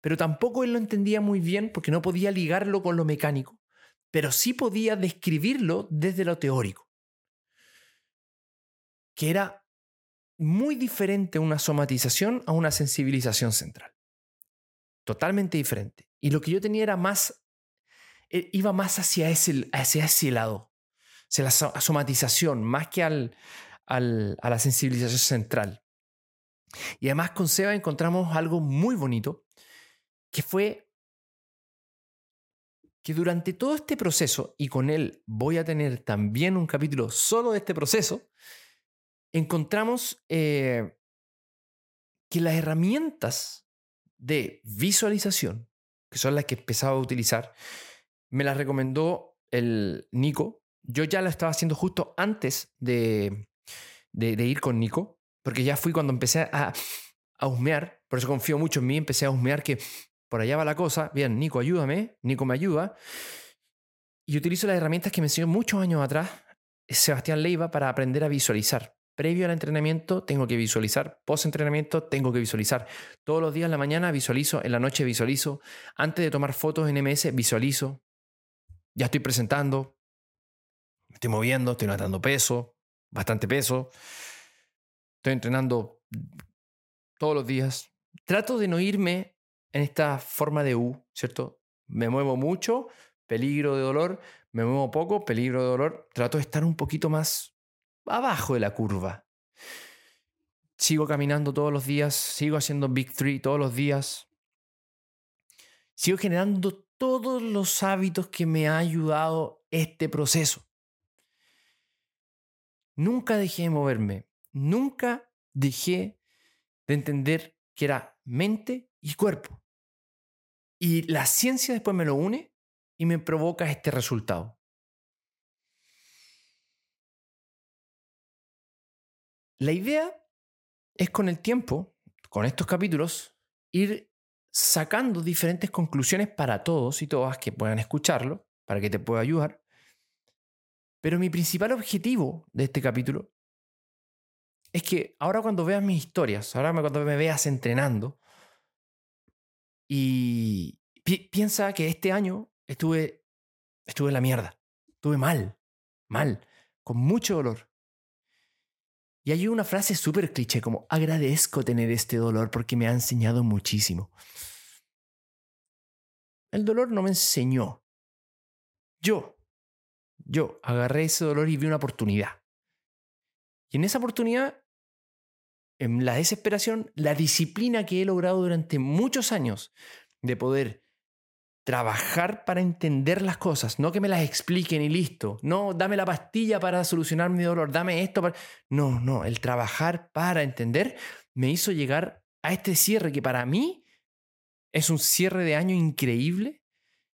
pero tampoco él lo entendía muy bien porque no podía ligarlo con lo mecánico, pero sí podía describirlo desde lo teórico, que era muy diferente una somatización a una sensibilización central. Totalmente diferente. Y lo que yo tenía era más, eh, iba más hacia ese, hacia ese lado, hacia la somatización, más que al, a la sensibilización central. Y además con Seba encontramos algo muy bonito, que fue que durante todo este proceso, y con él voy a tener también un capítulo solo de este proceso, encontramos eh, que las herramientas de visualización, que son las que empezaba a utilizar, me las recomendó el Nico. Yo ya la estaba haciendo justo antes de, de ir con Nico, porque ya fui cuando empecé a, a husmear, por eso confío mucho en mí, empecé a husmear que por allá va la cosa, bien, Nico, ayúdame, Nico me ayuda, y utilizo las herramientas que me enseñó muchos años atrás Sebastián Leiva para aprender a visualizar. Previo al entrenamiento tengo que visualizar, post entrenamiento tengo que visualizar. Todos los días en la mañana visualizo, en la noche visualizo, antes de tomar fotos en MS visualizo. Ya estoy presentando, estoy moviendo, estoy notando peso, bastante peso. Estoy entrenando todos los días. Trato de no irme en esta forma de U, ¿cierto? Me muevo mucho, peligro de dolor, me muevo poco, peligro de dolor. Trato de estar un poquito más abajo de la curva. Sigo caminando todos los días, sigo haciendo Big Three todos los días. Sigo generando todos los hábitos que me ha ayudado este proceso. Nunca dejé de moverme, nunca dejé de entender que era mente y cuerpo. Y la ciencia después me lo une y me provoca este resultado. La idea es con el tiempo, con estos capítulos, ir sacando diferentes conclusiones para todos y todas que puedan escucharlo, para que te pueda ayudar. Pero mi principal objetivo de este capítulo es que ahora cuando veas mis historias, ahora cuando me veas entrenando, y piensa que este año estuve, estuve en la mierda, estuve mal, mal, con mucho dolor. Y hay una frase súper cliché como agradezco tener este dolor porque me ha enseñado muchísimo. El dolor no me enseñó. Yo, yo agarré ese dolor y vi una oportunidad. Y en esa oportunidad en la desesperación, la disciplina que he logrado durante muchos años de poder trabajar para entender las cosas, no que me las expliquen y listo, no, dame la pastilla para solucionar mi dolor, dame esto para... No, no, el trabajar para entender me hizo llegar a este cierre que para mí es un cierre de año increíble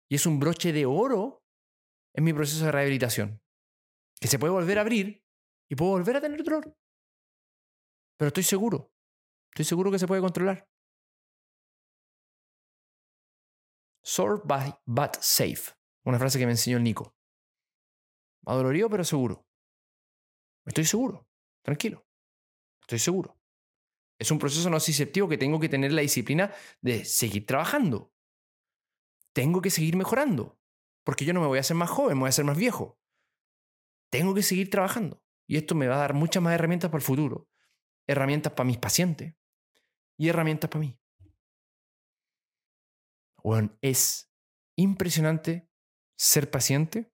y es un broche de oro en mi proceso de rehabilitación, que se puede volver a abrir y puedo volver a tener dolor. Pero estoy seguro, estoy seguro que se puede controlar. Sore but safe. Una frase que me enseñó el Nico. Adolorido, pero seguro. Estoy seguro. Tranquilo. Estoy seguro. Es un proceso nociceptivo que tengo que tener la disciplina de seguir trabajando. Tengo que seguir mejorando. Porque yo no me voy a hacer más joven, me voy a hacer más viejo. Tengo que seguir trabajando. Y esto me va a dar muchas más herramientas para el futuro herramientas para mis pacientes y herramientas para mí. Bueno, es impresionante ser paciente.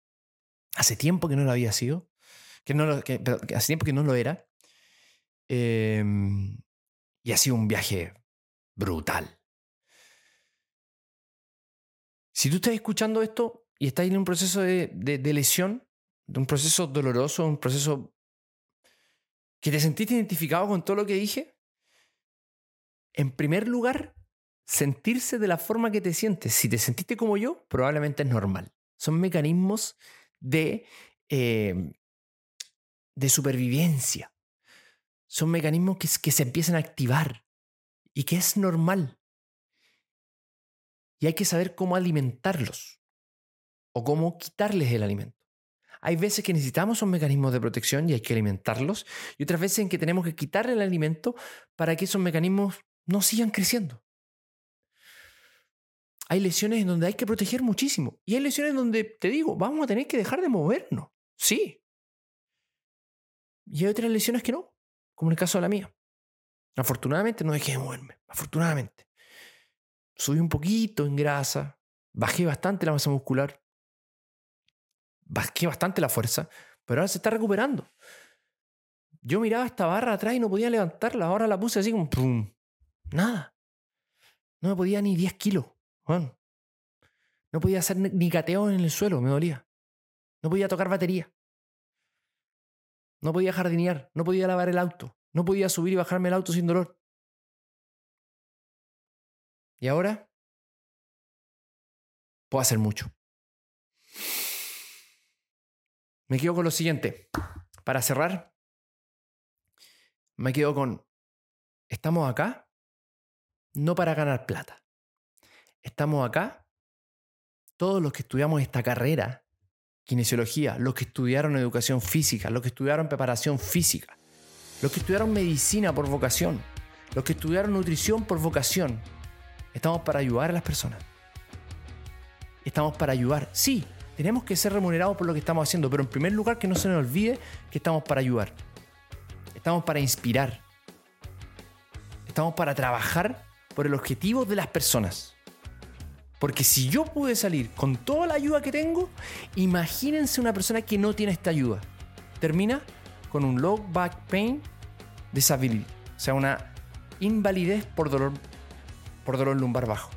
Hace tiempo que no lo había sido, que no hace tiempo que no lo era. Em, y ha sido un viaje brutal. Si tú estás escuchando esto y estás en un proceso de, de lesión, de un proceso doloroso, un proceso que te sentiste identificado con todo lo que dije, en primer lugar, sentirse de la forma que te sientes. Si te sentiste como yo, probablemente es normal. Son mecanismos de eh, de supervivencia. Son mecanismos que se empiezan a activar y que es normal. Y hay que saber cómo alimentarlos o cómo quitarles el alimento. Hay veces que necesitamos un mecanismos de protección y hay que alimentarlos, y otras veces en que tenemos que quitarle el alimento para que esos mecanismos no sigan creciendo. Hay lesiones en donde hay que proteger muchísimo, y hay lesiones donde te digo, vamos a tener que dejar de movernos. Sí. Y hay otras lesiones que no, como en el caso de la mía. Afortunadamente no dejé de moverme, afortunadamente. Subí un poquito en grasa, bajé bastante la masa muscular, bajé bastante la fuerza, pero ahora se está recuperando. Yo miraba esta barra atrás y no podía levantarla, ahora la puse así como ¡pum! Nada. No me podía ni 10 kilos. Bueno, no podía hacer ni cateo en el suelo, me dolía. No podía tocar batería. No podía jardinear, no podía lavar el auto, no podía subir y bajarme el auto sin dolor. Y ahora puedo hacer mucho. Me quedo con lo siguiente. Para cerrar, me quedo con, estamos acá no para ganar plata. Estamos acá, todos los que estudiamos esta carrera, kinesiología, los que estudiaron educación física, los que estudiaron preparación física, los que estudiaron medicina por vocación, los que estudiaron nutrición por vocación, estamos para ayudar a las personas. Estamos para ayudar, sí, tenemos que ser remunerados por lo que estamos haciendo, pero en primer lugar que no se nos olvide que estamos para ayudar. Estamos para inspirar. Estamos para trabajar por el objetivo de las personas. Porque si yo pude salir con toda la ayuda que tengo, imagínense una persona que no tiene esta ayuda. Termina con un low back pain disability, o sea, una invalidez por dolor, por dolor lumbar bajo.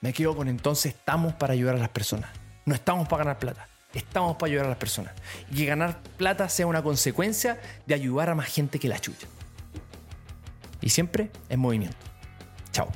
Me quedo con entonces estamos para ayudar a las personas. No estamos para ganar plata. Estamos para ayudar a las personas. Y que ganar plata sea una consecuencia de ayudar a más gente que la chucha. Y siempre en movimiento. Chao.